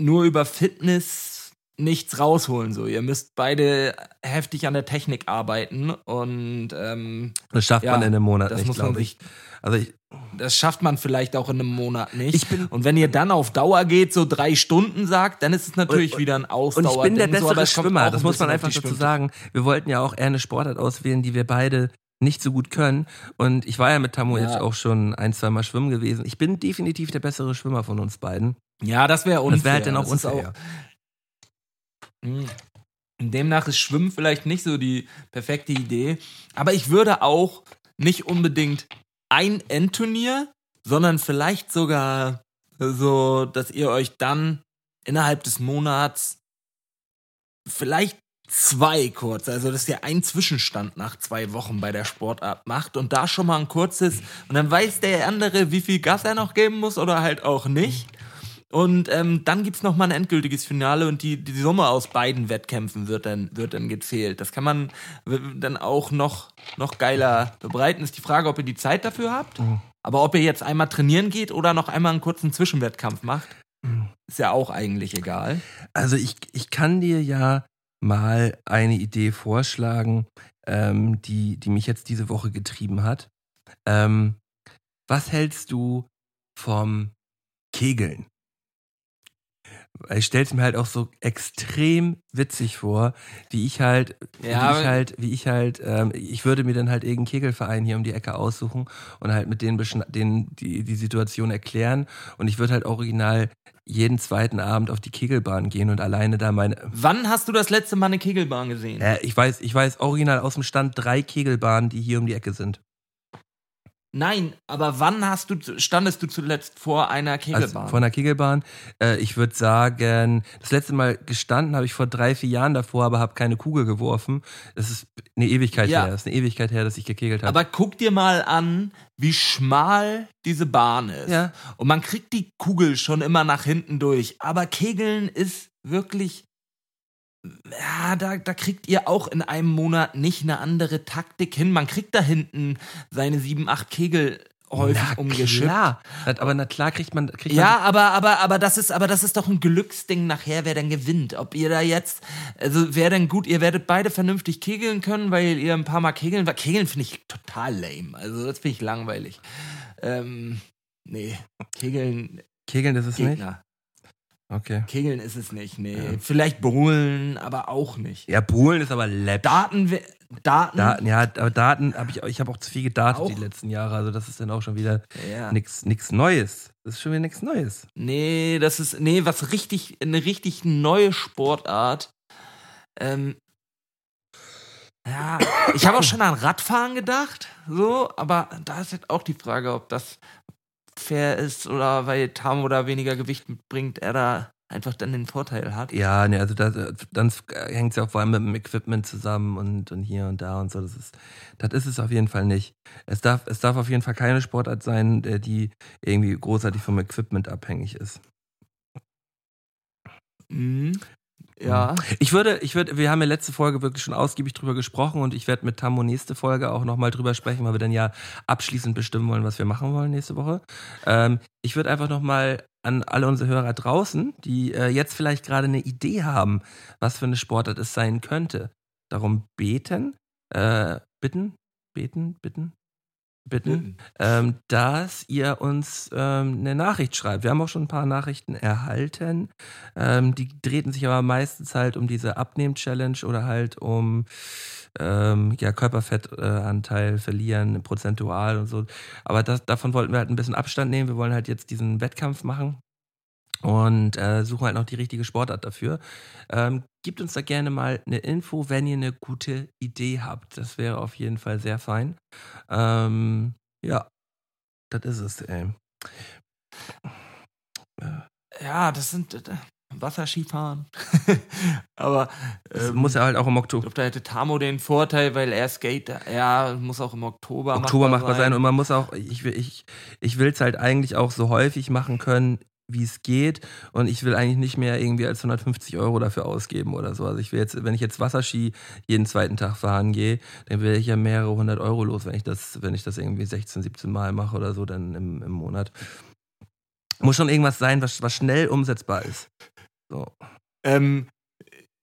nur über Fitness nichts rausholen. So, ihr müsst beide heftig an der Technik arbeiten und ähm, Das schafft Ja, man in einem Monat das nicht, muss man glaube ich. sich- Also ich, das schafft man vielleicht auch in einem Monat nicht. Ich bin- und wenn ihr dann auf Dauer geht, so drei Stunden sagt, dann ist es natürlich Und- wieder ein und Ausdauer. ich bin der bessere Schwimmer, das muss man einfach dazu sagen. Wir wollten ja auch eher eine Sportart auswählen, die wir beide nicht so gut können. Und ich war ja mit Tamu Ja. jetzt auch schon ein, zwei Mal schwimmen gewesen. Ich bin definitiv der bessere Schwimmer von uns beiden. Ja, das wäre Und unfair. das wäre halt dann auch ist unfair. Mm. Demnach ist Schwimmen vielleicht nicht so die perfekte Idee. Aber ich würde auch nicht unbedingt ein Endturnier, sondern vielleicht sogar so, dass ihr euch dann innerhalb des Monats vielleicht zwei kurz, also dass ihr einen Zwischenstand nach zwei Wochen bei der Sportart macht und da schon mal ein kurzes und dann weiß der andere, wie viel Gas er noch geben muss oder halt auch nicht. Und ähm, dann gibt's noch mal ein endgültiges Finale und die, die Summe aus beiden Wettkämpfen wird dann, wird dann gezählt. Das kann man dann auch noch, noch geiler bereiten. Ist die Frage, ob ihr die Zeit dafür habt. Aber ob ihr jetzt einmal trainieren geht oder noch einmal einen kurzen Zwischenwettkampf macht, ist ja auch eigentlich egal. Also ich, ich kann dir ja mal eine Idee vorschlagen, ähm, die, die mich jetzt diese Woche getrieben hat. Ähm, was hältst du vom Kegeln? Ich stelle es mir halt auch so extrem witzig vor, wie ich halt, Ja, wie ich halt, wie ich halt, ähm, ich würde mir dann halt irgendeinen Kegelverein hier um die Ecke aussuchen und halt mit denen, denen die, die Situation erklären und ich würde halt original jeden zweiten Abend auf die Kegelbahn gehen und alleine da meine, Wann hast du das letzte Mal eine Kegelbahn gesehen? äh, ich weiß, ich weiß original aus dem Stand drei Kegelbahnen, die hier um die Ecke sind. Nein, aber wann hast du standest du zuletzt vor einer Also Kegelbahn? von einer Kegelbahn. Äh, ich würde sagen, das letzte Mal gestanden habe ich vor drei, vier Jahren davor, aber habe keine Kugel geworfen. Das ist eine Ewigkeit Ja. her. Das ist eine Ewigkeit her, dass ich gekegelt habe. aber guck dir mal an, wie schmal diese Bahn ist. Ja. Und man kriegt die Kugel schon immer nach hinten durch. Aber Kegeln ist wirklich. Ja, da, da kriegt ihr auch in einem Monat nicht eine andere Taktik hin. Man kriegt da hinten seine sieben, acht Kegel häufig na umgeschippt. klar. Aber na klar kriegt man, kriegt Ja, aber, aber, aber das ist, aber das ist doch ein Glücksding nachher, wer denn gewinnt. Ob ihr da jetzt, also wer denn gut, ihr werdet beide vernünftig kegeln können, weil ihr ein paar Mal kegeln, weil Kegeln finde ich total lame. Also das finde ich langweilig. Ähm, nee, Kegeln, man, Kegeln ist es nicht. Okay. Kegeln ist es nicht, nee. Ja. Vielleicht Bowlen, aber auch nicht. Ja, Polen ist aber läppisch. Daten, Daten, Daten, ja, aber Daten habe ich, ich habe auch zu viel gedatet Auch? die letzten Jahre. Also das ist dann auch schon wieder ja. nix Neues. Das ist schon wieder nichts Neues. Nee, das ist, nee, was richtig, eine richtig neue Sportart. Ähm, ja, ich habe auch schon an Radfahren gedacht, so, aber da ist jetzt auch die Frage, ob das fair ist oder weil Tamo da weniger Gewicht mitbringt, er da einfach dann den Vorteil hat. Ja, ne, also da, dann hängt es ja auch vor allem mit dem Equipment zusammen und, und hier und da und so. Das ist, das ist es auf jeden Fall nicht. Es darf, es darf auf jeden Fall keine Sportart sein, der die irgendwie großartig vom Equipment abhängig ist. Mhm. Ja. Ich würde, ich würde, wir haben ja letzte Folge wirklich schon ausgiebig drüber gesprochen und ich werde mit Tammo nächste Folge auch nochmal drüber sprechen, weil wir dann ja abschließend bestimmen wollen, was wir machen wollen nächste Woche. Ähm, ich würde einfach nochmal an alle unsere Hörer draußen, die äh, jetzt vielleicht gerade eine Idee haben, was für eine Sportart es sein könnte, darum beten, äh, bitten, beten, bitten, bitten, ähm, dass ihr uns ähm, eine Nachricht schreibt. Wir haben auch schon ein paar Nachrichten erhalten. Ähm, die drehten sich aber meistens halt um diese Abnehm-Challenge oder halt um ähm, ja, Körperfettanteil verlieren, prozentual und so. Aber das, davon wollten wir halt ein bisschen Abstand nehmen. Wir wollen halt jetzt diesen Wettkampf machen und äh, suchen halt noch die richtige Sportart dafür. Ähm, gebt uns da gerne mal eine Info, wenn ihr eine gute Idee habt. Das wäre auf jeden Fall sehr fein. Ähm, ja, das ist es, ey. Ja, das sind äh, Wasserskifahren. Aber Das ähm, muss ja halt auch im ich Oktober, glaube, da hätte Tamo den Vorteil, weil er Skater, er muss auch im Oktober Oktober machbar sein. Und man muss auch, ich will ich, ich will es halt eigentlich auch so häufig machen können, wie es geht. Und ich will eigentlich nicht mehr irgendwie als 150 Euro dafür ausgeben oder so. Also ich will jetzt, wenn ich jetzt Wasserski jeden zweiten Tag fahren gehe, dann wäre ich ja mehrere hundert Euro los, wenn ich das, wenn ich das irgendwie 16, 17 Mal mache oder so dann im, im Monat. Muss schon irgendwas sein, was, was schnell umsetzbar ist. So. Ähm,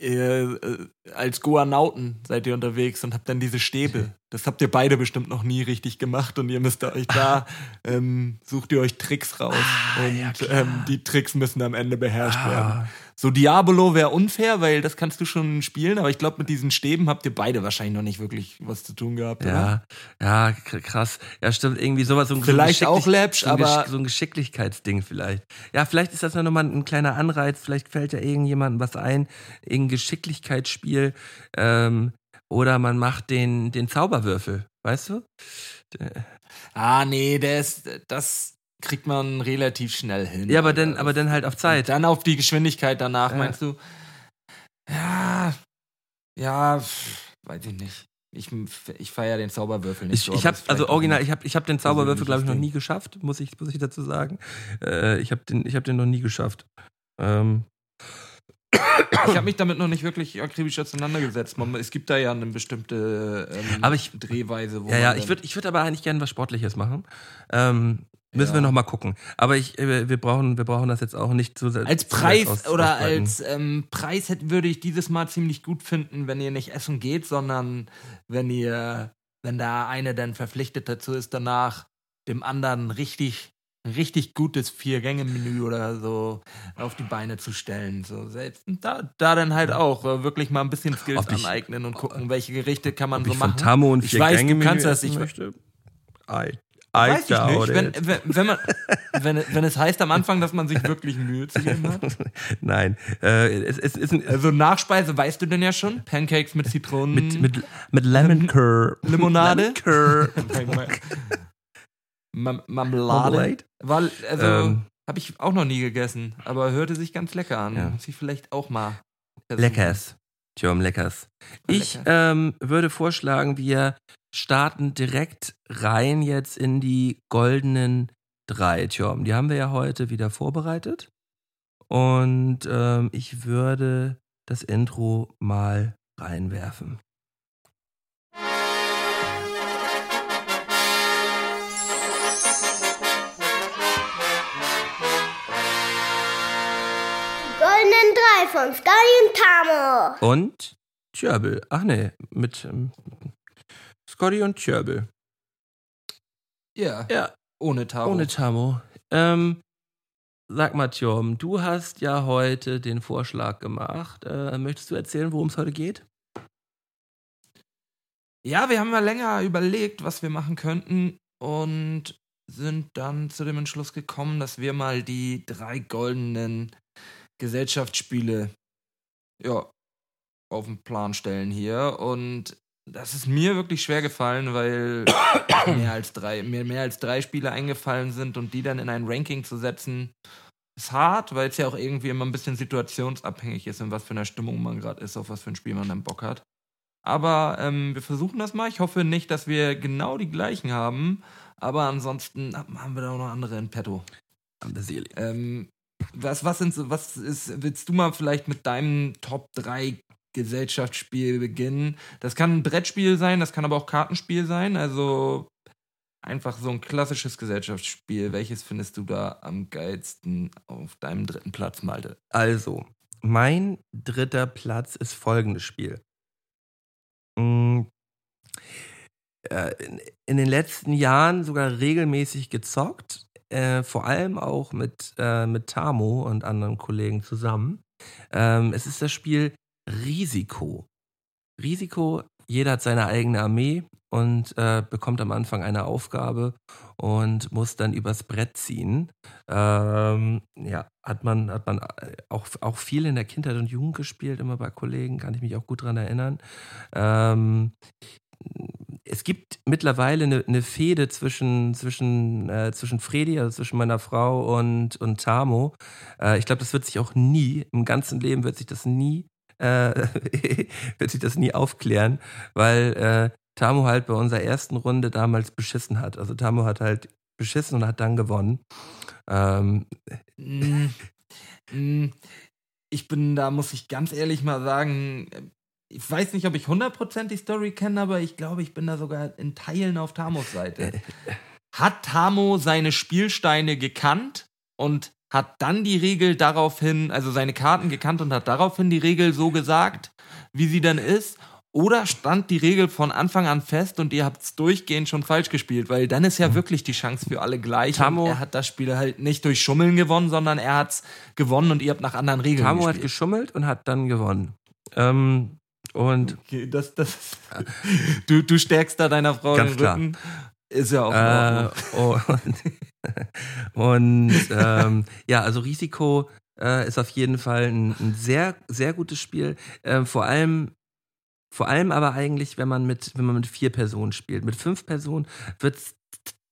äh, äh, als Goanauten seid ihr unterwegs und habt dann diese Stäbe. Das habt ihr beide bestimmt noch nie richtig gemacht und ihr müsst euch da, ähm, sucht ihr euch Tricks raus. und ähm, die Tricks müssen am Ende beherrscht werden. So Diabolo wäre unfair, weil das kannst du schon spielen, aber ich glaube, mit diesen Stäben habt ihr beide wahrscheinlich noch nicht wirklich was zu tun gehabt, oder? ja, ja, kr- krass. Ja, stimmt, irgendwie sowas. So ein, Vielleicht so ein auch läppsch, so aber- So ein Geschicklichkeitsding vielleicht. Ja, vielleicht ist das ja nochmal ein kleiner Anreiz. Vielleicht fällt ja irgendjemandem was ein. Irgendein Geschicklichkeitsspiel. Ähm, oder man macht den, den Zauberwürfel. Weißt du? Ah, nee, der ist, das kriegt man relativ schnell hin. Ja, aber dann, Alter. aber dann halt auf Zeit. Dann auf die Geschwindigkeit danach, Ja. meinst du? Ja, ja, weiß ich nicht. Ich, ich feiere den Zauberwürfel nicht Ich, so. ich habe also original, ich habe ich hab den Zauberwürfel glaube ich noch nie geschafft, muss ich muss ich dazu sagen. Äh, ich habe den ich habe den noch nie geschafft. Ähm, Ich habe mich damit noch nicht wirklich akribisch auseinandergesetzt. Man, es gibt da ja eine bestimmte ähm, Aber ich- Drehweise. Wo Ja, ja, ich würde ich würd aber eigentlich gerne was Sportliches machen. Ähm, müssen Ja. wir noch mal gucken. Aber ich, äh, wir, brauchen, wir brauchen das jetzt auch nicht zu sehr. Als Preis oder als ähm, Preis hätte, würde ich dieses Mal ziemlich gut finden, wenn ihr nicht essen geht, sondern wenn ihr, wenn da eine dann verpflichtet dazu ist, danach dem anderen richtig, richtig gutes Vier-Gänge-Menü oder so auf die Beine zu stellen. So selbst da, da dann halt auch äh, wirklich mal ein bisschen Skills ich- aneignen und gucken, welche Gerichte kann man so ich von machen. Tammo und Ich weiß, du kannst das, ich- möchte. I, I Weiß ich nicht. Wenn, wenn, wenn, man, wenn, wenn es heißt am Anfang, dass man sich wirklich Mühe zu geben hat. Nein, äh, es, es ein, Also Nachspeise weißt du denn ja schon? Pancakes mit Zitronen. mit, mit, mit Lemon Curd. Limonade? Lemon Marmelade. Marmalade? War, also, Ähm. habe ich auch noch nie gegessen, aber hörte sich ganz lecker an. Ja. Muss ich vielleicht auch mal. versuchen. Leckers. Tjom, leckers. Ich ähm, würde vorschlagen, wir starten direkt rein jetzt in die goldenen drei, Tjom. Die haben wir ja heute wieder vorbereitet. Und ähm, ich würde das Intro mal reinwerfen. Goldenen drei von und Tamo. Und Tjörbel. Ach nee, mit ähm, Scotty und Tjörbel. Ja, Ja, ohne Taro. Ohne Tamo. Ähm, sag mal, Tjom, du hast ja heute den Vorschlag gemacht. Äh, möchtest du erzählen, worum es heute geht? Ja, wir haben mal länger überlegt, was wir machen könnten und sind dann zu dem Entschluss gekommen, dass wir mal die drei goldenen Gesellschaftsspiele ja, auf den Plan stellen hier. Und das ist mir wirklich schwer gefallen, weil mehr als drei, mir mehr als drei Spiele eingefallen sind und die dann in ein Ranking zu setzen, ist hart, weil es ja auch irgendwie immer ein bisschen situationsabhängig ist, in was für einer Stimmung man gerade ist, auf was für ein Spiel man dann Bock hat. Aber ähm, wir versuchen das mal. Ich hoffe nicht, dass wir genau die gleichen haben. Aber ansonsten haben wir da auch noch andere in petto. Ähm, was, was, sind was ist, willst du mal vielleicht mit deinem Top 3 Gesellschaftsspiel beginnen? Das kann ein Brettspiel sein, das kann aber auch Kartenspiel sein. Also einfach so ein klassisches Gesellschaftsspiel. Welches findest du da am geilsten auf deinem dritten Platz, Malte? Also, mein dritter Platz ist folgendes Spiel. Mm, äh, in, den letzten Jahren sogar regelmäßig gezockt, äh, vor allem auch mit, äh, mit Tamo und anderen Kollegen zusammen. Ähm, es ist das Spiel Risiko. Risiko, jeder hat seine eigene Armee und äh, bekommt am Anfang eine Aufgabe und muss dann übers Brett ziehen. Ähm, ja, hat man, hat man äh, auch, auch viel in der Kindheit und Jugend gespielt, immer bei Kollegen, kann ich mich auch gut dran erinnern. Ähm, es gibt mittlerweile eine, eine Fehde zwischen, zwischen, äh, zwischen Fredi, also zwischen meiner Frau und, und Tamo. Äh, ich glaube, das wird sich auch nie, im ganzen Leben wird sich das nie, äh, wird sich das nie aufklären, weil äh, Tamo halt bei unserer ersten Runde damals beschissen hat. Also Tamo hat halt beschissen und hat dann gewonnen. Ähm, Mm, mm, Ich bin, da muss ich ganz ehrlich mal sagen, ich weiß nicht, ob ich 100% die Story kenne, aber ich glaube, ich bin da sogar in Teilen auf Tamos Seite. Hat Tamo seine Spielsteine gekannt und hat dann die Regel daraufhin, also seine Karten gekannt und hat daraufhin die Regel so gesagt, wie sie dann ist? Oder stand die Regel von Anfang an fest und ihr habt es durchgehend schon falsch gespielt? Weil dann ist ja wirklich die Chance für alle gleich. Mhm. Tamo- er hat das Spiel halt nicht durch Schummeln gewonnen, sondern er hat es gewonnen und ihr habt nach anderen Regeln Tamo hat gespielt. geschummelt und hat dann gewonnen. Ähm, und Okay, das, das, du, du stärkst da deiner Frau den klar. Ist ja auch Äh, Ordnung. und und ähm, ja, also Risiko äh, ist auf jeden Fall ein, ein sehr, sehr gutes Spiel. Ähm, vor allem, vor allem aber eigentlich, wenn man mit, wenn man mit vier Personen spielt. Mit fünf Personen wird es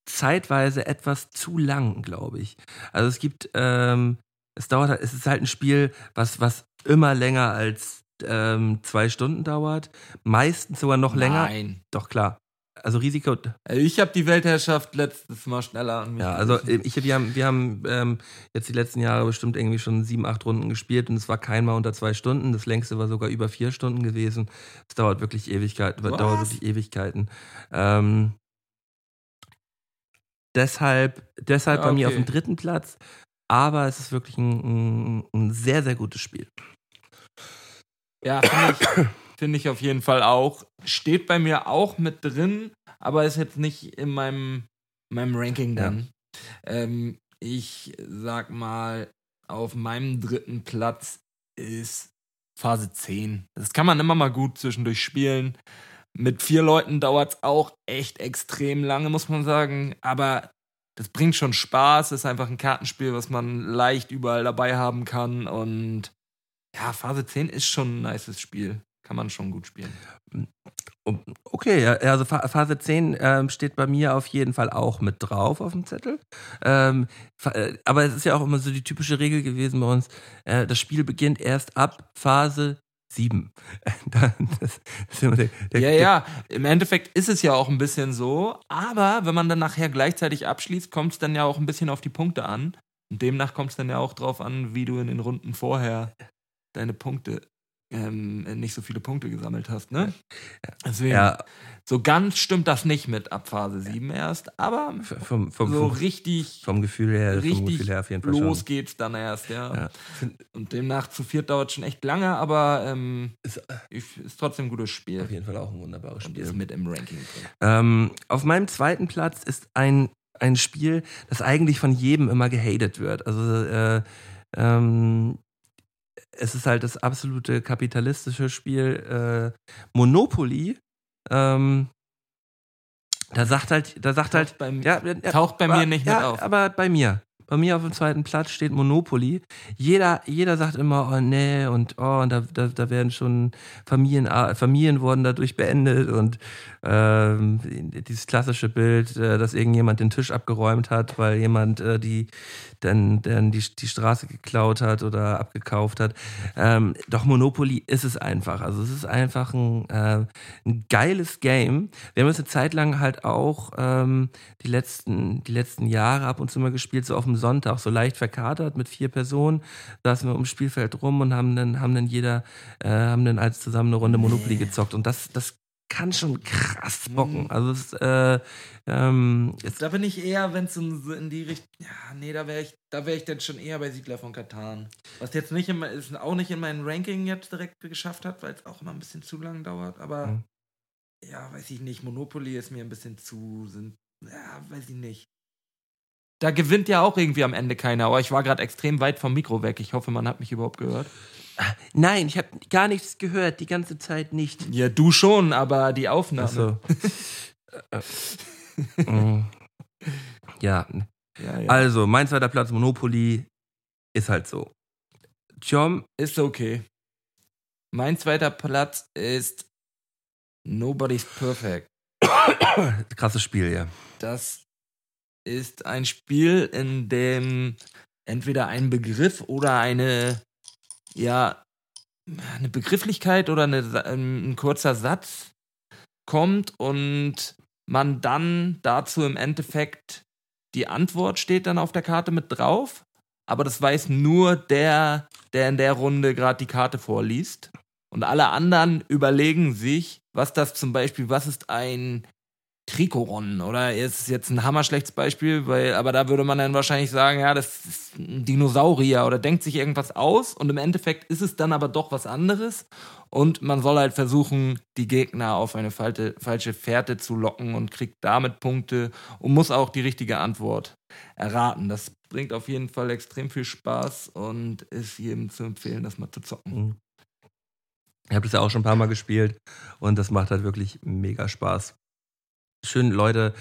zeitweise etwas zu lang, glaube ich. Also es gibt, ähm, es dauert, halt- es ist halt ein Spiel, was, was immer länger als ähm, zwei Stunden dauert. Meistens sogar noch länger. Nein. Doch klar. Also Risiko, ich habe die Weltherrschaft letztes Mal schneller an mich Ja, also äh, ich, wir haben, wir haben ähm, jetzt die letzten Jahre bestimmt irgendwie schon sieben, acht Runden gespielt und es war keinmal unter zwei Stunden. Das längste war sogar über vier Stunden gewesen. Es dauert wirklich Ewigkeiten. Was? Dauert wirklich Ewigkeiten. Ähm, deshalb deshalb Ja, bei mir auf okay. dem dritten Platz. Aber es ist wirklich ein, ein, ein sehr, sehr gutes Spiel. Ja, finde ich, find ich auf jeden Fall auch. Steht bei mir auch mit drin, aber ist jetzt nicht in meinem, meinem Ranking dann. Ähm, ich sag mal, auf meinem dritten Platz ist Phase 10. Das kann man immer mal gut zwischendurch spielen. Mit vier Leuten dauert es auch echt extrem lange, muss man sagen. Aber das bringt schon Spaß. Ist einfach ein Kartenspiel, was man leicht überall dabei haben kann. Und ja, Phase 10 ist schon ein nices Spiel. Kann man schon gut spielen. Okay, also Pha- Phase 10 ähm, steht bei mir auf jeden Fall auch mit drauf auf dem Zettel. Ähm, äh, aber es ist ja auch immer so die typische Regel gewesen bei uns, äh, das Spiel beginnt erst ab Phase 7. Da- das immer der, der, Ja, ja, im Endeffekt ist es ja auch ein bisschen so, aber wenn man dann nachher gleichzeitig abschließt, kommt es dann ja auch ein bisschen auf die Punkte an. Und demnach kommt es dann ja auch drauf an, wie du in den Runden vorher deine Punkte, ähm, nicht so viele Punkte gesammelt hast, ne? Deswegen, Ja, so ganz stimmt das nicht mit ab Phase 7 erst, aber vom, vom, so richtig, vom Gefühl her, richtig Gefühl her auf jeden Fall los schon. geht's dann erst, ja. Ja. Und demnach zu viert dauert schon echt lange, aber ähm, Ist, ich- ist trotzdem ein gutes Spiel. auf jeden Fall auch ein wunderbares Und Spiel. ist mit im Ranking. Ähm, auf meinem zweiten Platz ist ein, ein Spiel, das eigentlich von jedem immer gehatet wird. Also äh, ähm, es ist halt das absolute kapitalistische Spiel äh, Monopoly. Ähm, da sagt halt, da sagt halt, Taucht beim- ja, ja, taucht bei mir nicht ja, mit auf. Aber bei mir. Bei mir auf dem zweiten Platz steht Monopoly. Jeder, jeder sagt immer, oh nee, und oh, und da, da, da werden schon Familien, ah, Familien wurden dadurch beendet und ähm, dieses klassische Bild, äh, dass irgendjemand den Tisch abgeräumt hat, weil jemand äh, die dann, dann die, die Straße geklaut hat oder abgekauft hat. Ähm, doch Monopoly ist es einfach. Also es ist einfach ein, äh, ein geiles Game. Wir haben es eine Zeit lang halt auch ähm, die, letzten, die letzten Jahre ab und zu mal gespielt, so auf dem Sonntag, so leicht verkatert mit vier Personen, saßen wir ums Spielfeld rum und haben dann, haben dann jeder, äh, haben dann als zusammen eine Runde Monopoly gezockt. Und das, das kann schon krass bocken. Mhm. Also es, äh, ähm, es, Da bin ich eher, wenn es in, in die Richtung. Ja, nee, da wäre ich, da wäre ich dann schon eher bei Siedler von Katan. Was jetzt nicht in, mein- ist auch nicht in mein Ranking jetzt direkt geschafft hat, weil es auch immer ein bisschen zu lang dauert, aber Mhm. ja, weiß ich nicht, Monopoly ist mir ein bisschen zu, sind, ja, weiß ich nicht. Da gewinnt ja auch irgendwie am Ende keiner, aber ich war gerade extrem weit vom Mikro weg. Ich hoffe, man hat mich überhaupt gehört. Nein, ich habe gar nichts gehört, die ganze Zeit nicht. Ja, du schon, aber die Aufnahme. Achso. Mm. ja, Ja, ja. also mein zweiter Platz Monopoly ist halt so. Jom, Ist okay. Mein zweiter Platz ist Nobody's Perfect. krasses Spiel, ja. Das ist ein Spiel, in dem entweder ein Begriff oder eine, ja, eine Begrifflichkeit oder eine, ein kurzer Satz kommt und man dann dazu im Endeffekt die Antwort steht dann auf der Karte mit drauf, aber das weiß nur der, der in der Runde gerade die Karte vorliest. Und alle anderen überlegen sich, was das zum Beispiel, was ist ein Trikoron oder ist jetzt ein hammerschlechtes Beispiel, weil, aber da würde man dann wahrscheinlich sagen, ja, das ist ein Dinosaurier oder denkt sich irgendwas aus und im Endeffekt ist es dann aber doch was anderes und man soll halt versuchen, die Gegner auf eine falte, falsche Fährte zu locken und kriegt damit Punkte und muss auch die richtige Antwort erraten. Das bringt auf jeden Fall extrem viel Spaß und ist jedem zu empfehlen, das mal zu zocken. Ich habe das ja auch schon ein paar Mal gespielt und das macht halt wirklich mega Spaß. Schön Leute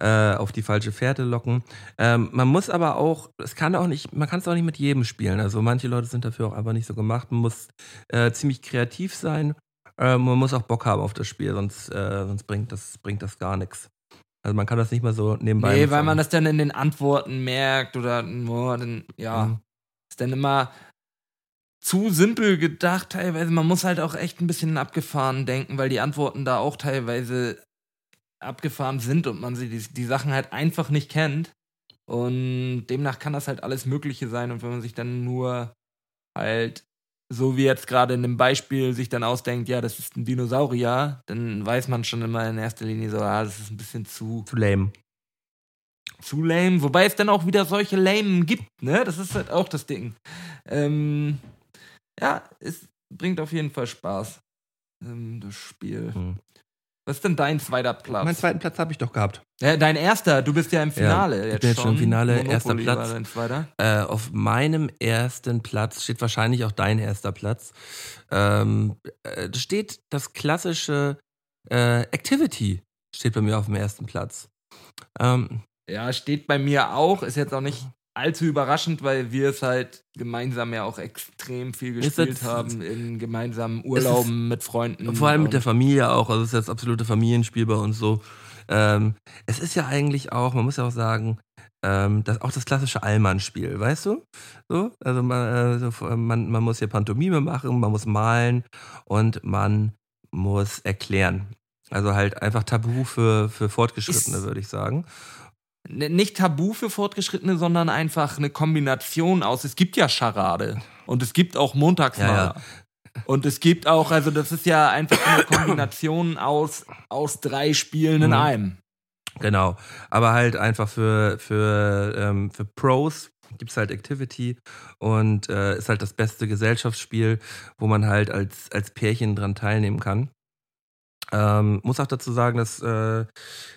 äh, auf die falsche Fährte locken. Ähm, man muss aber auch, es kann auch nicht, man kann es auch nicht mit jedem spielen. Also manche Leute sind dafür auch einfach nicht so gemacht. Man muss äh, ziemlich kreativ sein. Äh, man muss auch Bock haben auf das Spiel, sonst, äh, sonst bringt das, bringt das gar nichts. Also man kann das nicht mal so nebenbei. Nee, weil man das dann in den Antworten merkt oder oh, dann, ja, Mhm. ist dann immer zu simpel gedacht teilweise. Man muss halt auch echt ein bisschen abgefahren denken, weil die Antworten da auch teilweise abgefahren sind und man sie die, die Sachen halt einfach nicht kennt. Und demnach kann das halt alles Mögliche sein. Und wenn man sich dann nur halt, so wie jetzt gerade in dem Beispiel, sich dann ausdenkt, ja, das ist ein Dinosaurier, dann weiß man schon immer in erster Linie so, ah, das ist ein bisschen zu zu lame. zu lame, wobei es dann auch wieder solche Lamen gibt, ne? Das ist halt auch das Ding. Ähm, ja, es bringt auf jeden Fall Spaß, ähm, das Spiel. Hm. Was ist denn dein zweiter Platz? Meinen zweiten Platz habe ich doch gehabt. äh, dein erster, du bist ja im Finale. ich jetzt bin jetzt schon im Finale, Monopoly erster Platz. Dein zweiter. Äh, auf meinem ersten Platz steht wahrscheinlich auch dein erster Platz. Ähm, äh, da steht das klassische äh, Activity steht bei mir auf dem ersten Platz. Ähm, Ja, steht bei mir auch, ist jetzt auch nicht allzu überraschend, weil wir es halt gemeinsam ja auch extrem viel gespielt haben in gemeinsamen Urlauben mit Freunden. vor allem mit der Familie auch. Also es ist das absolute Familienspiel bei uns so. Ähm, es ist ja eigentlich auch, man muss ja auch sagen, ähm, das, auch das klassische Allmann-Spiel, weißt du? So, also man, äh, so, man, man muss hier Pantomime machen, man muss malen und man muss erklären. Also halt einfach Tabu für, für Fortgeschrittene, würde ich sagen. Nicht Tabu für Fortgeschrittene, sondern einfach eine Kombination aus. Es gibt ja Charade und es gibt auch Montagsmaler. Ja, Und es gibt auch, also das ist ja einfach eine Kombination aus, aus drei Spielen in Mhm. einem. Genau. Aber halt einfach für, für, ähm, für Pros gibt es halt Activity und äh, ist halt das beste Gesellschaftsspiel, wo man halt als, als Pärchen dran teilnehmen kann. Ähm, muss auch dazu sagen, dass, äh,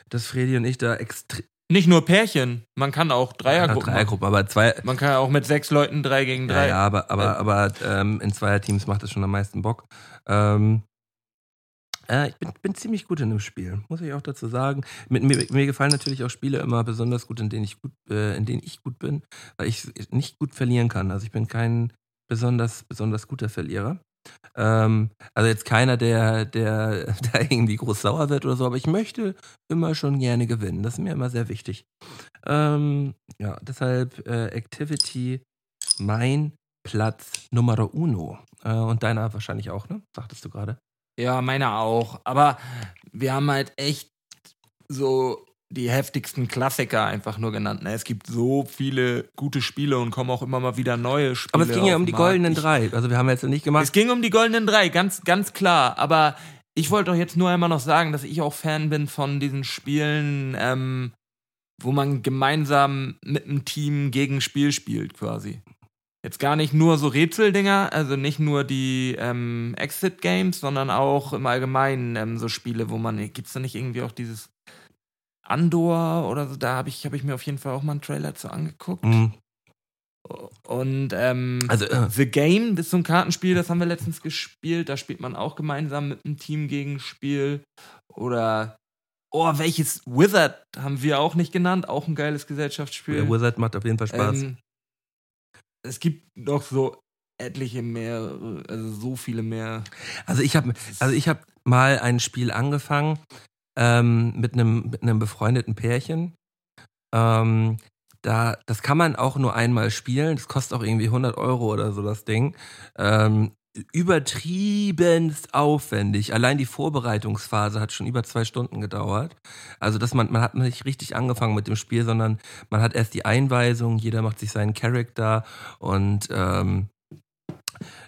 dass Fredi und ich da extrem. Nicht nur Pärchen, man kann auch Dreiergruppen. machen. Dreiergruppen, aber zwei. Man kann ja auch mit sechs Leuten drei gegen Ja, drei. ja, aber, aber, aber ähm, in Zweierteams macht es schon am meisten Bock. Ähm, äh, ich bin, bin ziemlich gut in dem Spiel, muss ich auch dazu sagen. Mit, mir, mir gefallen natürlich auch Spiele immer besonders gut, in denen ich gut, äh, in denen ich gut bin, weil ich nicht gut verlieren kann. Also ich bin kein besonders, besonders guter Verlierer. Ähm, also jetzt keiner, der, der, der irgendwie groß sauer wird oder so, aber ich möchte immer schon gerne gewinnen. Das ist mir immer sehr wichtig. Ähm, ja, deshalb äh, Activity mein Platz Numero uno. Äh, und deiner wahrscheinlich auch, ne? Sagtest du gerade. Ja, meiner auch. Aber wir haben halt echt so die heftigsten Klassiker einfach nur genannt. Ne? Es gibt so viele gute Spiele und kommen auch immer mal wieder neue Spiele. Aber es ging ja um die Markt. goldenen drei. Also wir haben jetzt nicht gemacht. Es ging um die goldenen drei, ganz, ganz klar. Aber ich wollte doch jetzt nur einmal noch sagen, dass ich auch Fan bin von diesen Spielen, ähm, wo man gemeinsam mit einem Team gegen Spiel spielt, quasi. jetzt gar nicht nur so Rätseldinger, also nicht nur die ähm, Exit-Games, sondern auch im Allgemeinen ähm, so Spiele, wo man, gibt's da nicht irgendwie auch dieses Andor oder so, da habe ich, hab ich mir auf jeden Fall auch mal einen Trailer zu angeguckt. Mhm. Und ähm, Also, äh, The Game ist so ein Kartenspiel, das haben wir letztens gespielt. Da spielt man auch gemeinsam mit einem Team gegen Spiel. Oder, oh, welches Wizard haben wir auch nicht genannt. Auch ein geiles Gesellschaftsspiel. der Wizard macht auf jeden Fall Spaß. Ähm, es gibt noch so etliche mehr, also so viele mehr. Also ich habe also ich habe mal ein Spiel angefangen ähm, mit einem mit einem befreundeten Pärchen. Ähm, da das kann man auch nur einmal spielen. Das kostet auch irgendwie 100 Euro oder so das Ding. Ähm, übertriebenst aufwendig. Allein die Vorbereitungsphase hat schon über zwei Stunden gedauert. Also dass man man hat nicht richtig angefangen mit dem Spiel, sondern man hat erst die Einweisung. Jeder macht sich seinen Charakter und ähm,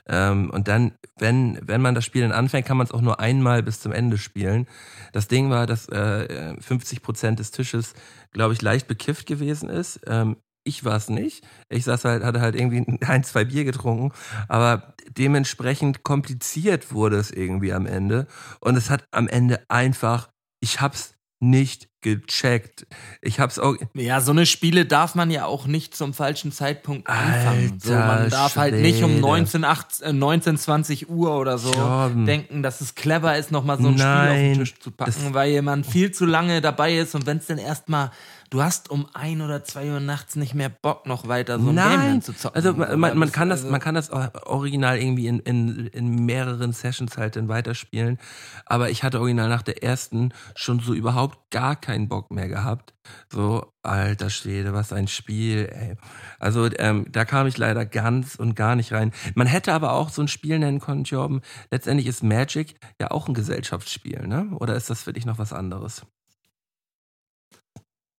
ähm, und dann, wenn, wenn man das Spiel dann anfängt, kann man es auch nur einmal bis zum Ende spielen. Das Ding war, dass äh, 50 Prozent des Tisches, glaube ich, leicht bekifft gewesen ist. Ähm, ich war es nicht. Ich saß halt, hatte halt irgendwie ein, zwei Bier getrunken, aber dementsprechend kompliziert wurde es irgendwie am Ende. Und es hat am Ende einfach, ich hab's nicht gecheckt. Ich hab's auch, Ja, so eine Spiele darf man ja auch nicht zum falschen Zeitpunkt anfangen. So, man Alter darf halt nicht um Schwede. 19, 18, äh, 19, 20 Uhr oder so Torben. denken, dass es clever ist, nochmal so ein Spiel auf Nein, den Tisch zu packen, das- weil man viel zu lange dabei ist und wenn es dann erstmal, du hast um ein oder zwei Uhr nachts nicht mehr Bock, noch weiter so ein Game Nein, dann zu zocken. also man, man, man kann das, also- man kann das Original irgendwie in, in, in mehreren Sessions halt dann weiterspielen. Aber ich hatte Original nach der ersten schon so überhaupt gar keinen Bock mehr gehabt. So, alter Schwede, was ein Spiel, ey. Also ähm, da kam ich leider ganz und gar nicht rein. Man hätte aber auch so ein Spiel nennen können, Jorben. Letztendlich ist Magic ja auch ein Gesellschaftsspiel, ne? Oder ist das für dich noch was anderes?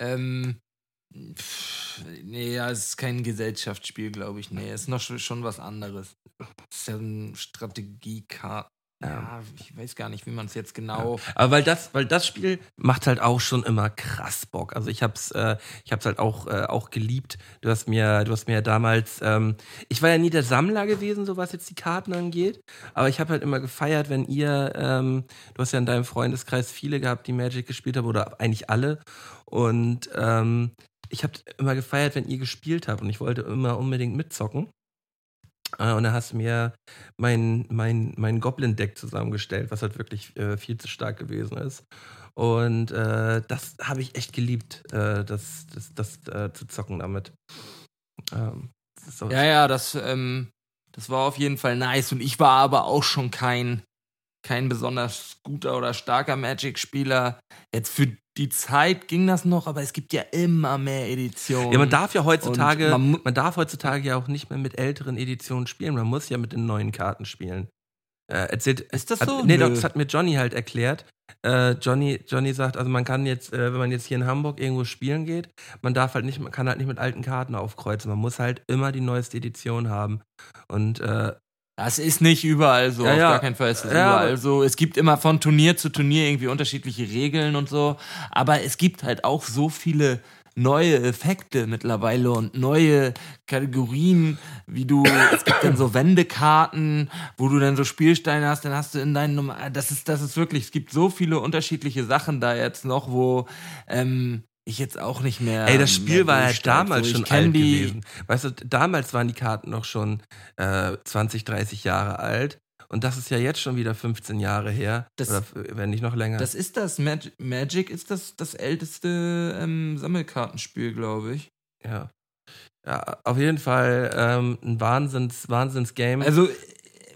Ähm, nee, ja, es ist kein Gesellschaftsspiel, glaube ich. Nee, es ist noch schon schon was anderes. Es ist ja ein Strategiekarten. Ja, ich weiß gar nicht, wie man es jetzt genau. Aber weil das, weil das Spiel macht halt auch schon immer krass Bock. Also ich hab's, äh, ich hab's halt auch, äh, auch geliebt. Du hast mir, du hast mir ja damals, ähm, ich war ja nie der Sammler gewesen, so was jetzt die Karten angeht. Aber ich habe halt immer gefeiert, wenn ihr, ähm, du hast ja in deinem Freundeskreis viele gehabt, die Magic gespielt haben oder eigentlich alle. Und ähm, ich habe immer gefeiert, wenn ihr gespielt habt und ich wollte immer unbedingt mitzocken. Äh, Und da hast du mir mein, mein, mein Goblin-Deck zusammengestellt, was halt wirklich äh, viel zu stark gewesen ist. Und äh, das habe ich echt geliebt, äh, das, das, das äh, zu zocken damit. Ähm, Ja, ja, das, ähm, das war auf jeden Fall nice. Und ich war aber auch schon kein, kein besonders guter oder starker Magic-Spieler. Jetzt für die Zeit ging das noch, aber es gibt ja immer mehr Editionen. Ja, man darf ja heutzutage, man man, darf heutzutage ja auch nicht mehr mit älteren Editionen spielen. Man muss ja mit den neuen Karten spielen. Äh, erzählt, Ist das hat, so? Nee, Nö. das hat mir Johnny halt erklärt. Äh, Johnny, Johnny sagt, also man kann jetzt, äh, wenn man jetzt hier in Hamburg irgendwo spielen geht, man darf halt nicht, man kann halt nicht mit alten Karten aufkreuzen. Man muss halt immer die neueste Edition haben. Und äh, Das ist nicht überall so, Ja, auf ja. gar keinen Fall ist es Ja, überall so. Es gibt immer von Turnier zu Turnier irgendwie unterschiedliche Regeln und so, aber es gibt halt auch so viele neue Effekte mittlerweile und neue Kategorien, wie du, es gibt dann so Wendekarten, wo du dann so Spielsteine hast, dann hast du in deinen Nummer, das ist, das ist wirklich, es gibt so viele unterschiedliche Sachen da jetzt noch, wo ähm, ich jetzt auch nicht mehr. Ey, das Spiel war ja damals So, schon alt die, gewesen. Weißt du, damals waren die Karten noch schon äh, 20, 30 Jahre alt. Und das ist ja jetzt schon wieder 15 Jahre her. Das- oder wenn nicht noch länger. Das ist das. Mag Magic ist das, das älteste ähm, Sammelkartenspiel, glaube ich. ja. ja, auf jeden Fall ähm, ein Wahnsinns, Wahnsinns-Game. Also,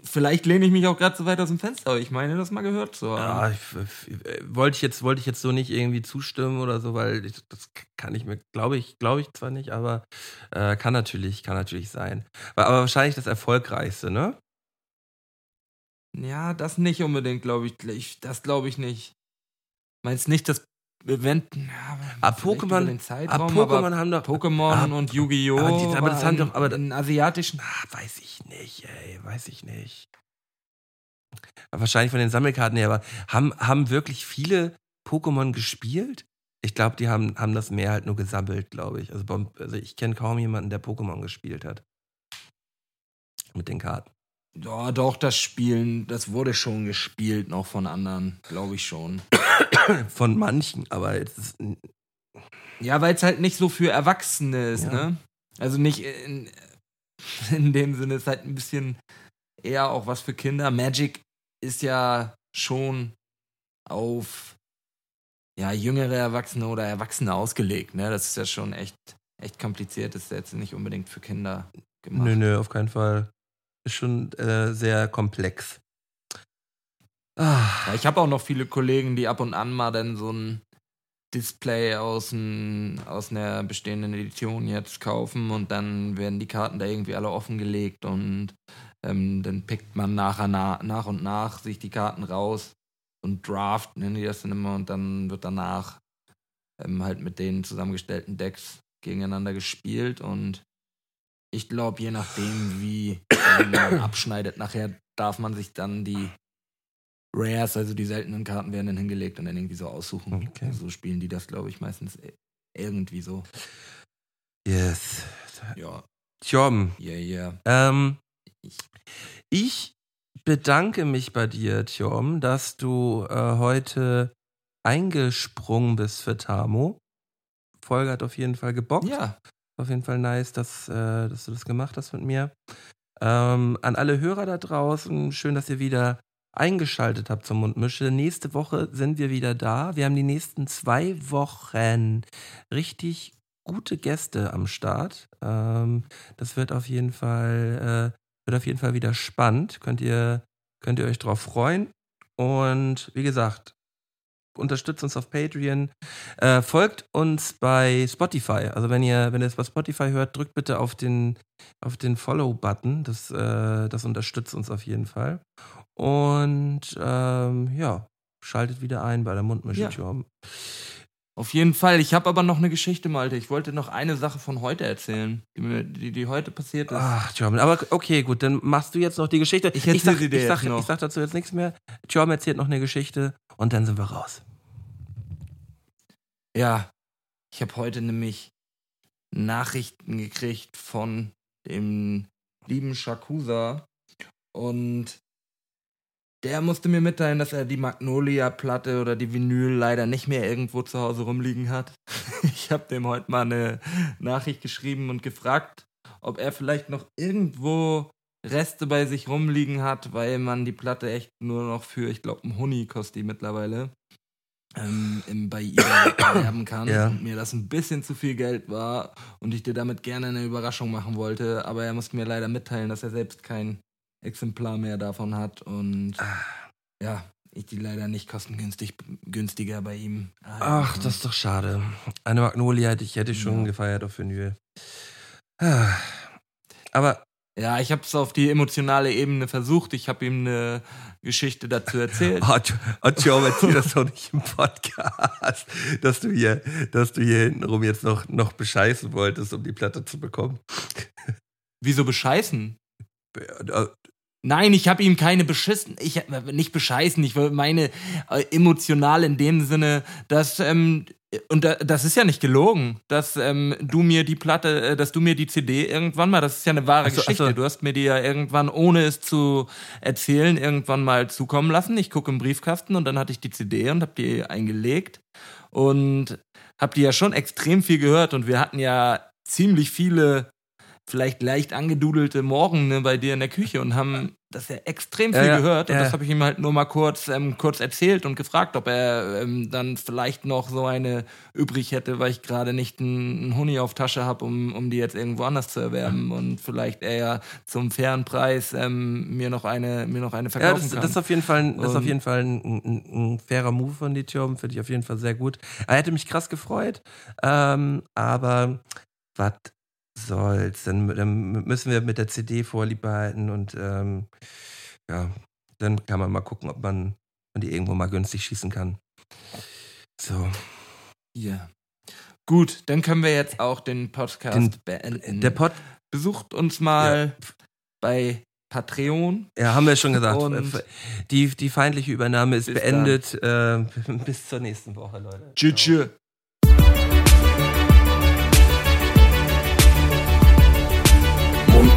vielleicht lehne ich mich auch gerade so weit aus dem Fenster, aber ich meine, das mal gehört zu haben. ja, ich, äh, wollte ich jetzt wollte ich jetzt so nicht irgendwie zustimmen oder so, weil ich, das kann ich mir, glaube ich, glaube ich zwar nicht, aber äh, kann natürlich, kann natürlich sein. War aber wahrscheinlich das erfolgreichste, ne? Ja, das nicht unbedingt, glaube ich. Das glaube ich nicht. Meinst nicht, dass Event. Ja, Ah, Pokémon- den Ah, Zeitraum, Pokémon aber haben doch. Pokémon Ah, und Yu-Gi-Oh! aber die- aber das haben doch- aber- in asiatischen. Ah, weiß ich nicht, ey, weiß ich nicht. Wahrscheinlich von den Sammelkarten her, aber haben, haben wirklich viele Pokémon gespielt? Ich glaube, die haben, haben das mehr halt nur gesammelt, glaube ich. Also, also ich kenne kaum jemanden, der Pokémon gespielt hat. mit den Karten. Ja, doch, das Spielen, das wurde schon gespielt, noch von anderen, glaube ich schon. Von manchen, aber jetzt ist, Ja, weil es halt nicht so für Erwachsene ist, Ja. ne? Also nicht in, in dem Sinne, es ist halt ein bisschen eher auch was für Kinder. Magic ist ja schon auf ja, jüngere Erwachsene oder Erwachsene ausgelegt, ne? Das ist ja schon echt, echt kompliziert. Das ist jetzt nicht unbedingt für Kinder gemacht. nö, nö, auf keinen Fall. Ist schon äh, sehr komplex. Ah, ich habe auch noch viele Kollegen, die ab und an mal dann so ein Display aus, ein, aus einer bestehenden Edition jetzt kaufen und dann werden die Karten da irgendwie alle offengelegt und ähm, dann pickt man nachher na, nach und nach sich die Karten raus und Draft nennen die das dann immer und dann wird danach ähm, halt mit den zusammengestellten Decks gegeneinander gespielt und ich glaube, je nachdem, wie man abschneidet, nachher darf man sich dann die Rares, also die seltenen Karten, werden dann hingelegt und dann irgendwie so aussuchen. Okay. So spielen die das, glaube ich, meistens e- irgendwie so. yes. Ja, Tjom, yeah, yeah. ähm, ich bedanke mich bei dir, Tjom, dass du äh, heute eingesprungen bist für Tamo. Folge hat auf jeden Fall gebockt. Ja, Auf jeden Fall nice, dass, äh, dass du das gemacht hast mit mir. Ähm, an alle Hörer da draußen, schön, dass ihr wieder eingeschaltet habt zum Mundmische. Nächste Woche sind wir wieder da. Wir haben die nächsten zwei Wochen richtig gute Gäste am Start. Ähm, das wird auf jeden Fall, äh, wird auf jeden Fall wieder spannend. Könnt ihr, könnt ihr euch drauf freuen. Und wie gesagt, unterstützt uns auf Patreon. Äh, folgt uns bei Spotify. Also wenn ihr, wenn ihr es bei Spotify hört, drückt bitte auf den, auf den Follow-Button. Das, äh, das unterstützt uns auf jeden Fall. Und ähm, ja, schaltet wieder ein bei der Mundmische. Ja. Auf jeden Fall. Ich habe aber noch eine Geschichte, Malte. Ich wollte noch eine Sache von heute erzählen, die, mir, die, die heute passiert ist. Ach, Tjom. Aber okay, gut, dann machst du jetzt noch die Geschichte. Ich erzähl sag, sie dir ich, sag, jetzt noch. ich sag dazu jetzt nichts mehr. Tjom erzählt noch eine Geschichte und dann sind wir raus. Ja, ich habe heute nämlich Nachrichten gekriegt von dem lieben Shakusa und der musste mir mitteilen, dass er die Magnolia-Platte oder die Vinyl leider nicht mehr irgendwo zu Hause rumliegen hat. Ich habe dem heute mal eine Nachricht geschrieben und gefragt, ob er vielleicht noch irgendwo Reste bei sich rumliegen hat, weil man die Platte echt nur noch für, ich glaube, ein Huni kostet die mittlerweile, ähm, im, bei eBay erwerben kann. Ja. Und mir das ein bisschen zu viel Geld war und ich dir damit gerne eine Überraschung machen wollte. Aber er musste mir leider mitteilen, dass er selbst kein Exemplar mehr davon hat und ja, ich die leider nicht kostengünstig günstiger bei ihm. erhalten Ach, das ist doch schade. Eine Magnolia hätte ich, hätte ich schon Ja. gefeiert auf Vinyl. Ah. Aber Ja, ich habe es auf die emotionale Ebene versucht. Ich habe ihm eine Geschichte dazu erzählt. Hat, Joe, erzähl das doch nicht im Podcast, dass du hier, dass du hier hintenrum jetzt noch, noch bescheißen wolltest, um die Platte zu bekommen. Wieso bescheißen? Äh, Nein, ich habe ihm keine beschissen, ich nicht bescheißen, ich meine äh, emotional in dem Sinne, dass ähm, und da, das ist ja nicht gelogen, dass ähm, du mir die Platte, äh, dass du mir die CD irgendwann mal, das ist ja eine wahre so, Geschichte. so. Du hast mir die ja irgendwann, ohne es zu erzählen, irgendwann mal zukommen lassen. Ich gucke im Briefkasten und dann hatte ich die CD und habe die eingelegt und habe die ja schon extrem viel gehört und wir hatten ja ziemlich viele vielleicht leicht angedudelte Morgen ne, bei dir in der Küche und haben das ja extrem viel Ja, ja, gehört und ja. das habe ich ihm halt nur mal kurz ähm, kurz erzählt und gefragt, ob er ähm, dann vielleicht noch so eine übrig hätte, weil ich gerade nicht einen, Honig auf Tasche habe, um, um die jetzt irgendwo anders zu erwerben und vielleicht er ja zum fairen Preis ähm, mir noch eine mir noch eine Ja, verkaufen das, kann. das ist auf jeden Fall, ein- das ist auf Und- jeden Fall ein, ein, ein fairer Move von die Joe, finde ich auf jeden Fall sehr gut. Er hätte mich krass gefreut, ähm, aber was soll's? Dann, dann müssen wir mit der CD vorlieb behalten und ähm, ja, dann kann man mal gucken, ob man, man die irgendwo mal günstig schießen kann. So. ja. Gut, dann können wir jetzt auch den Podcast Den- beenden. Der Pod, Besucht uns mal bei Patreon. ja, haben wir schon gesagt. Und- die, die feindliche Übernahme ist Bis beendet. Äh, bis zur nächsten Woche, Leute. Tschüss.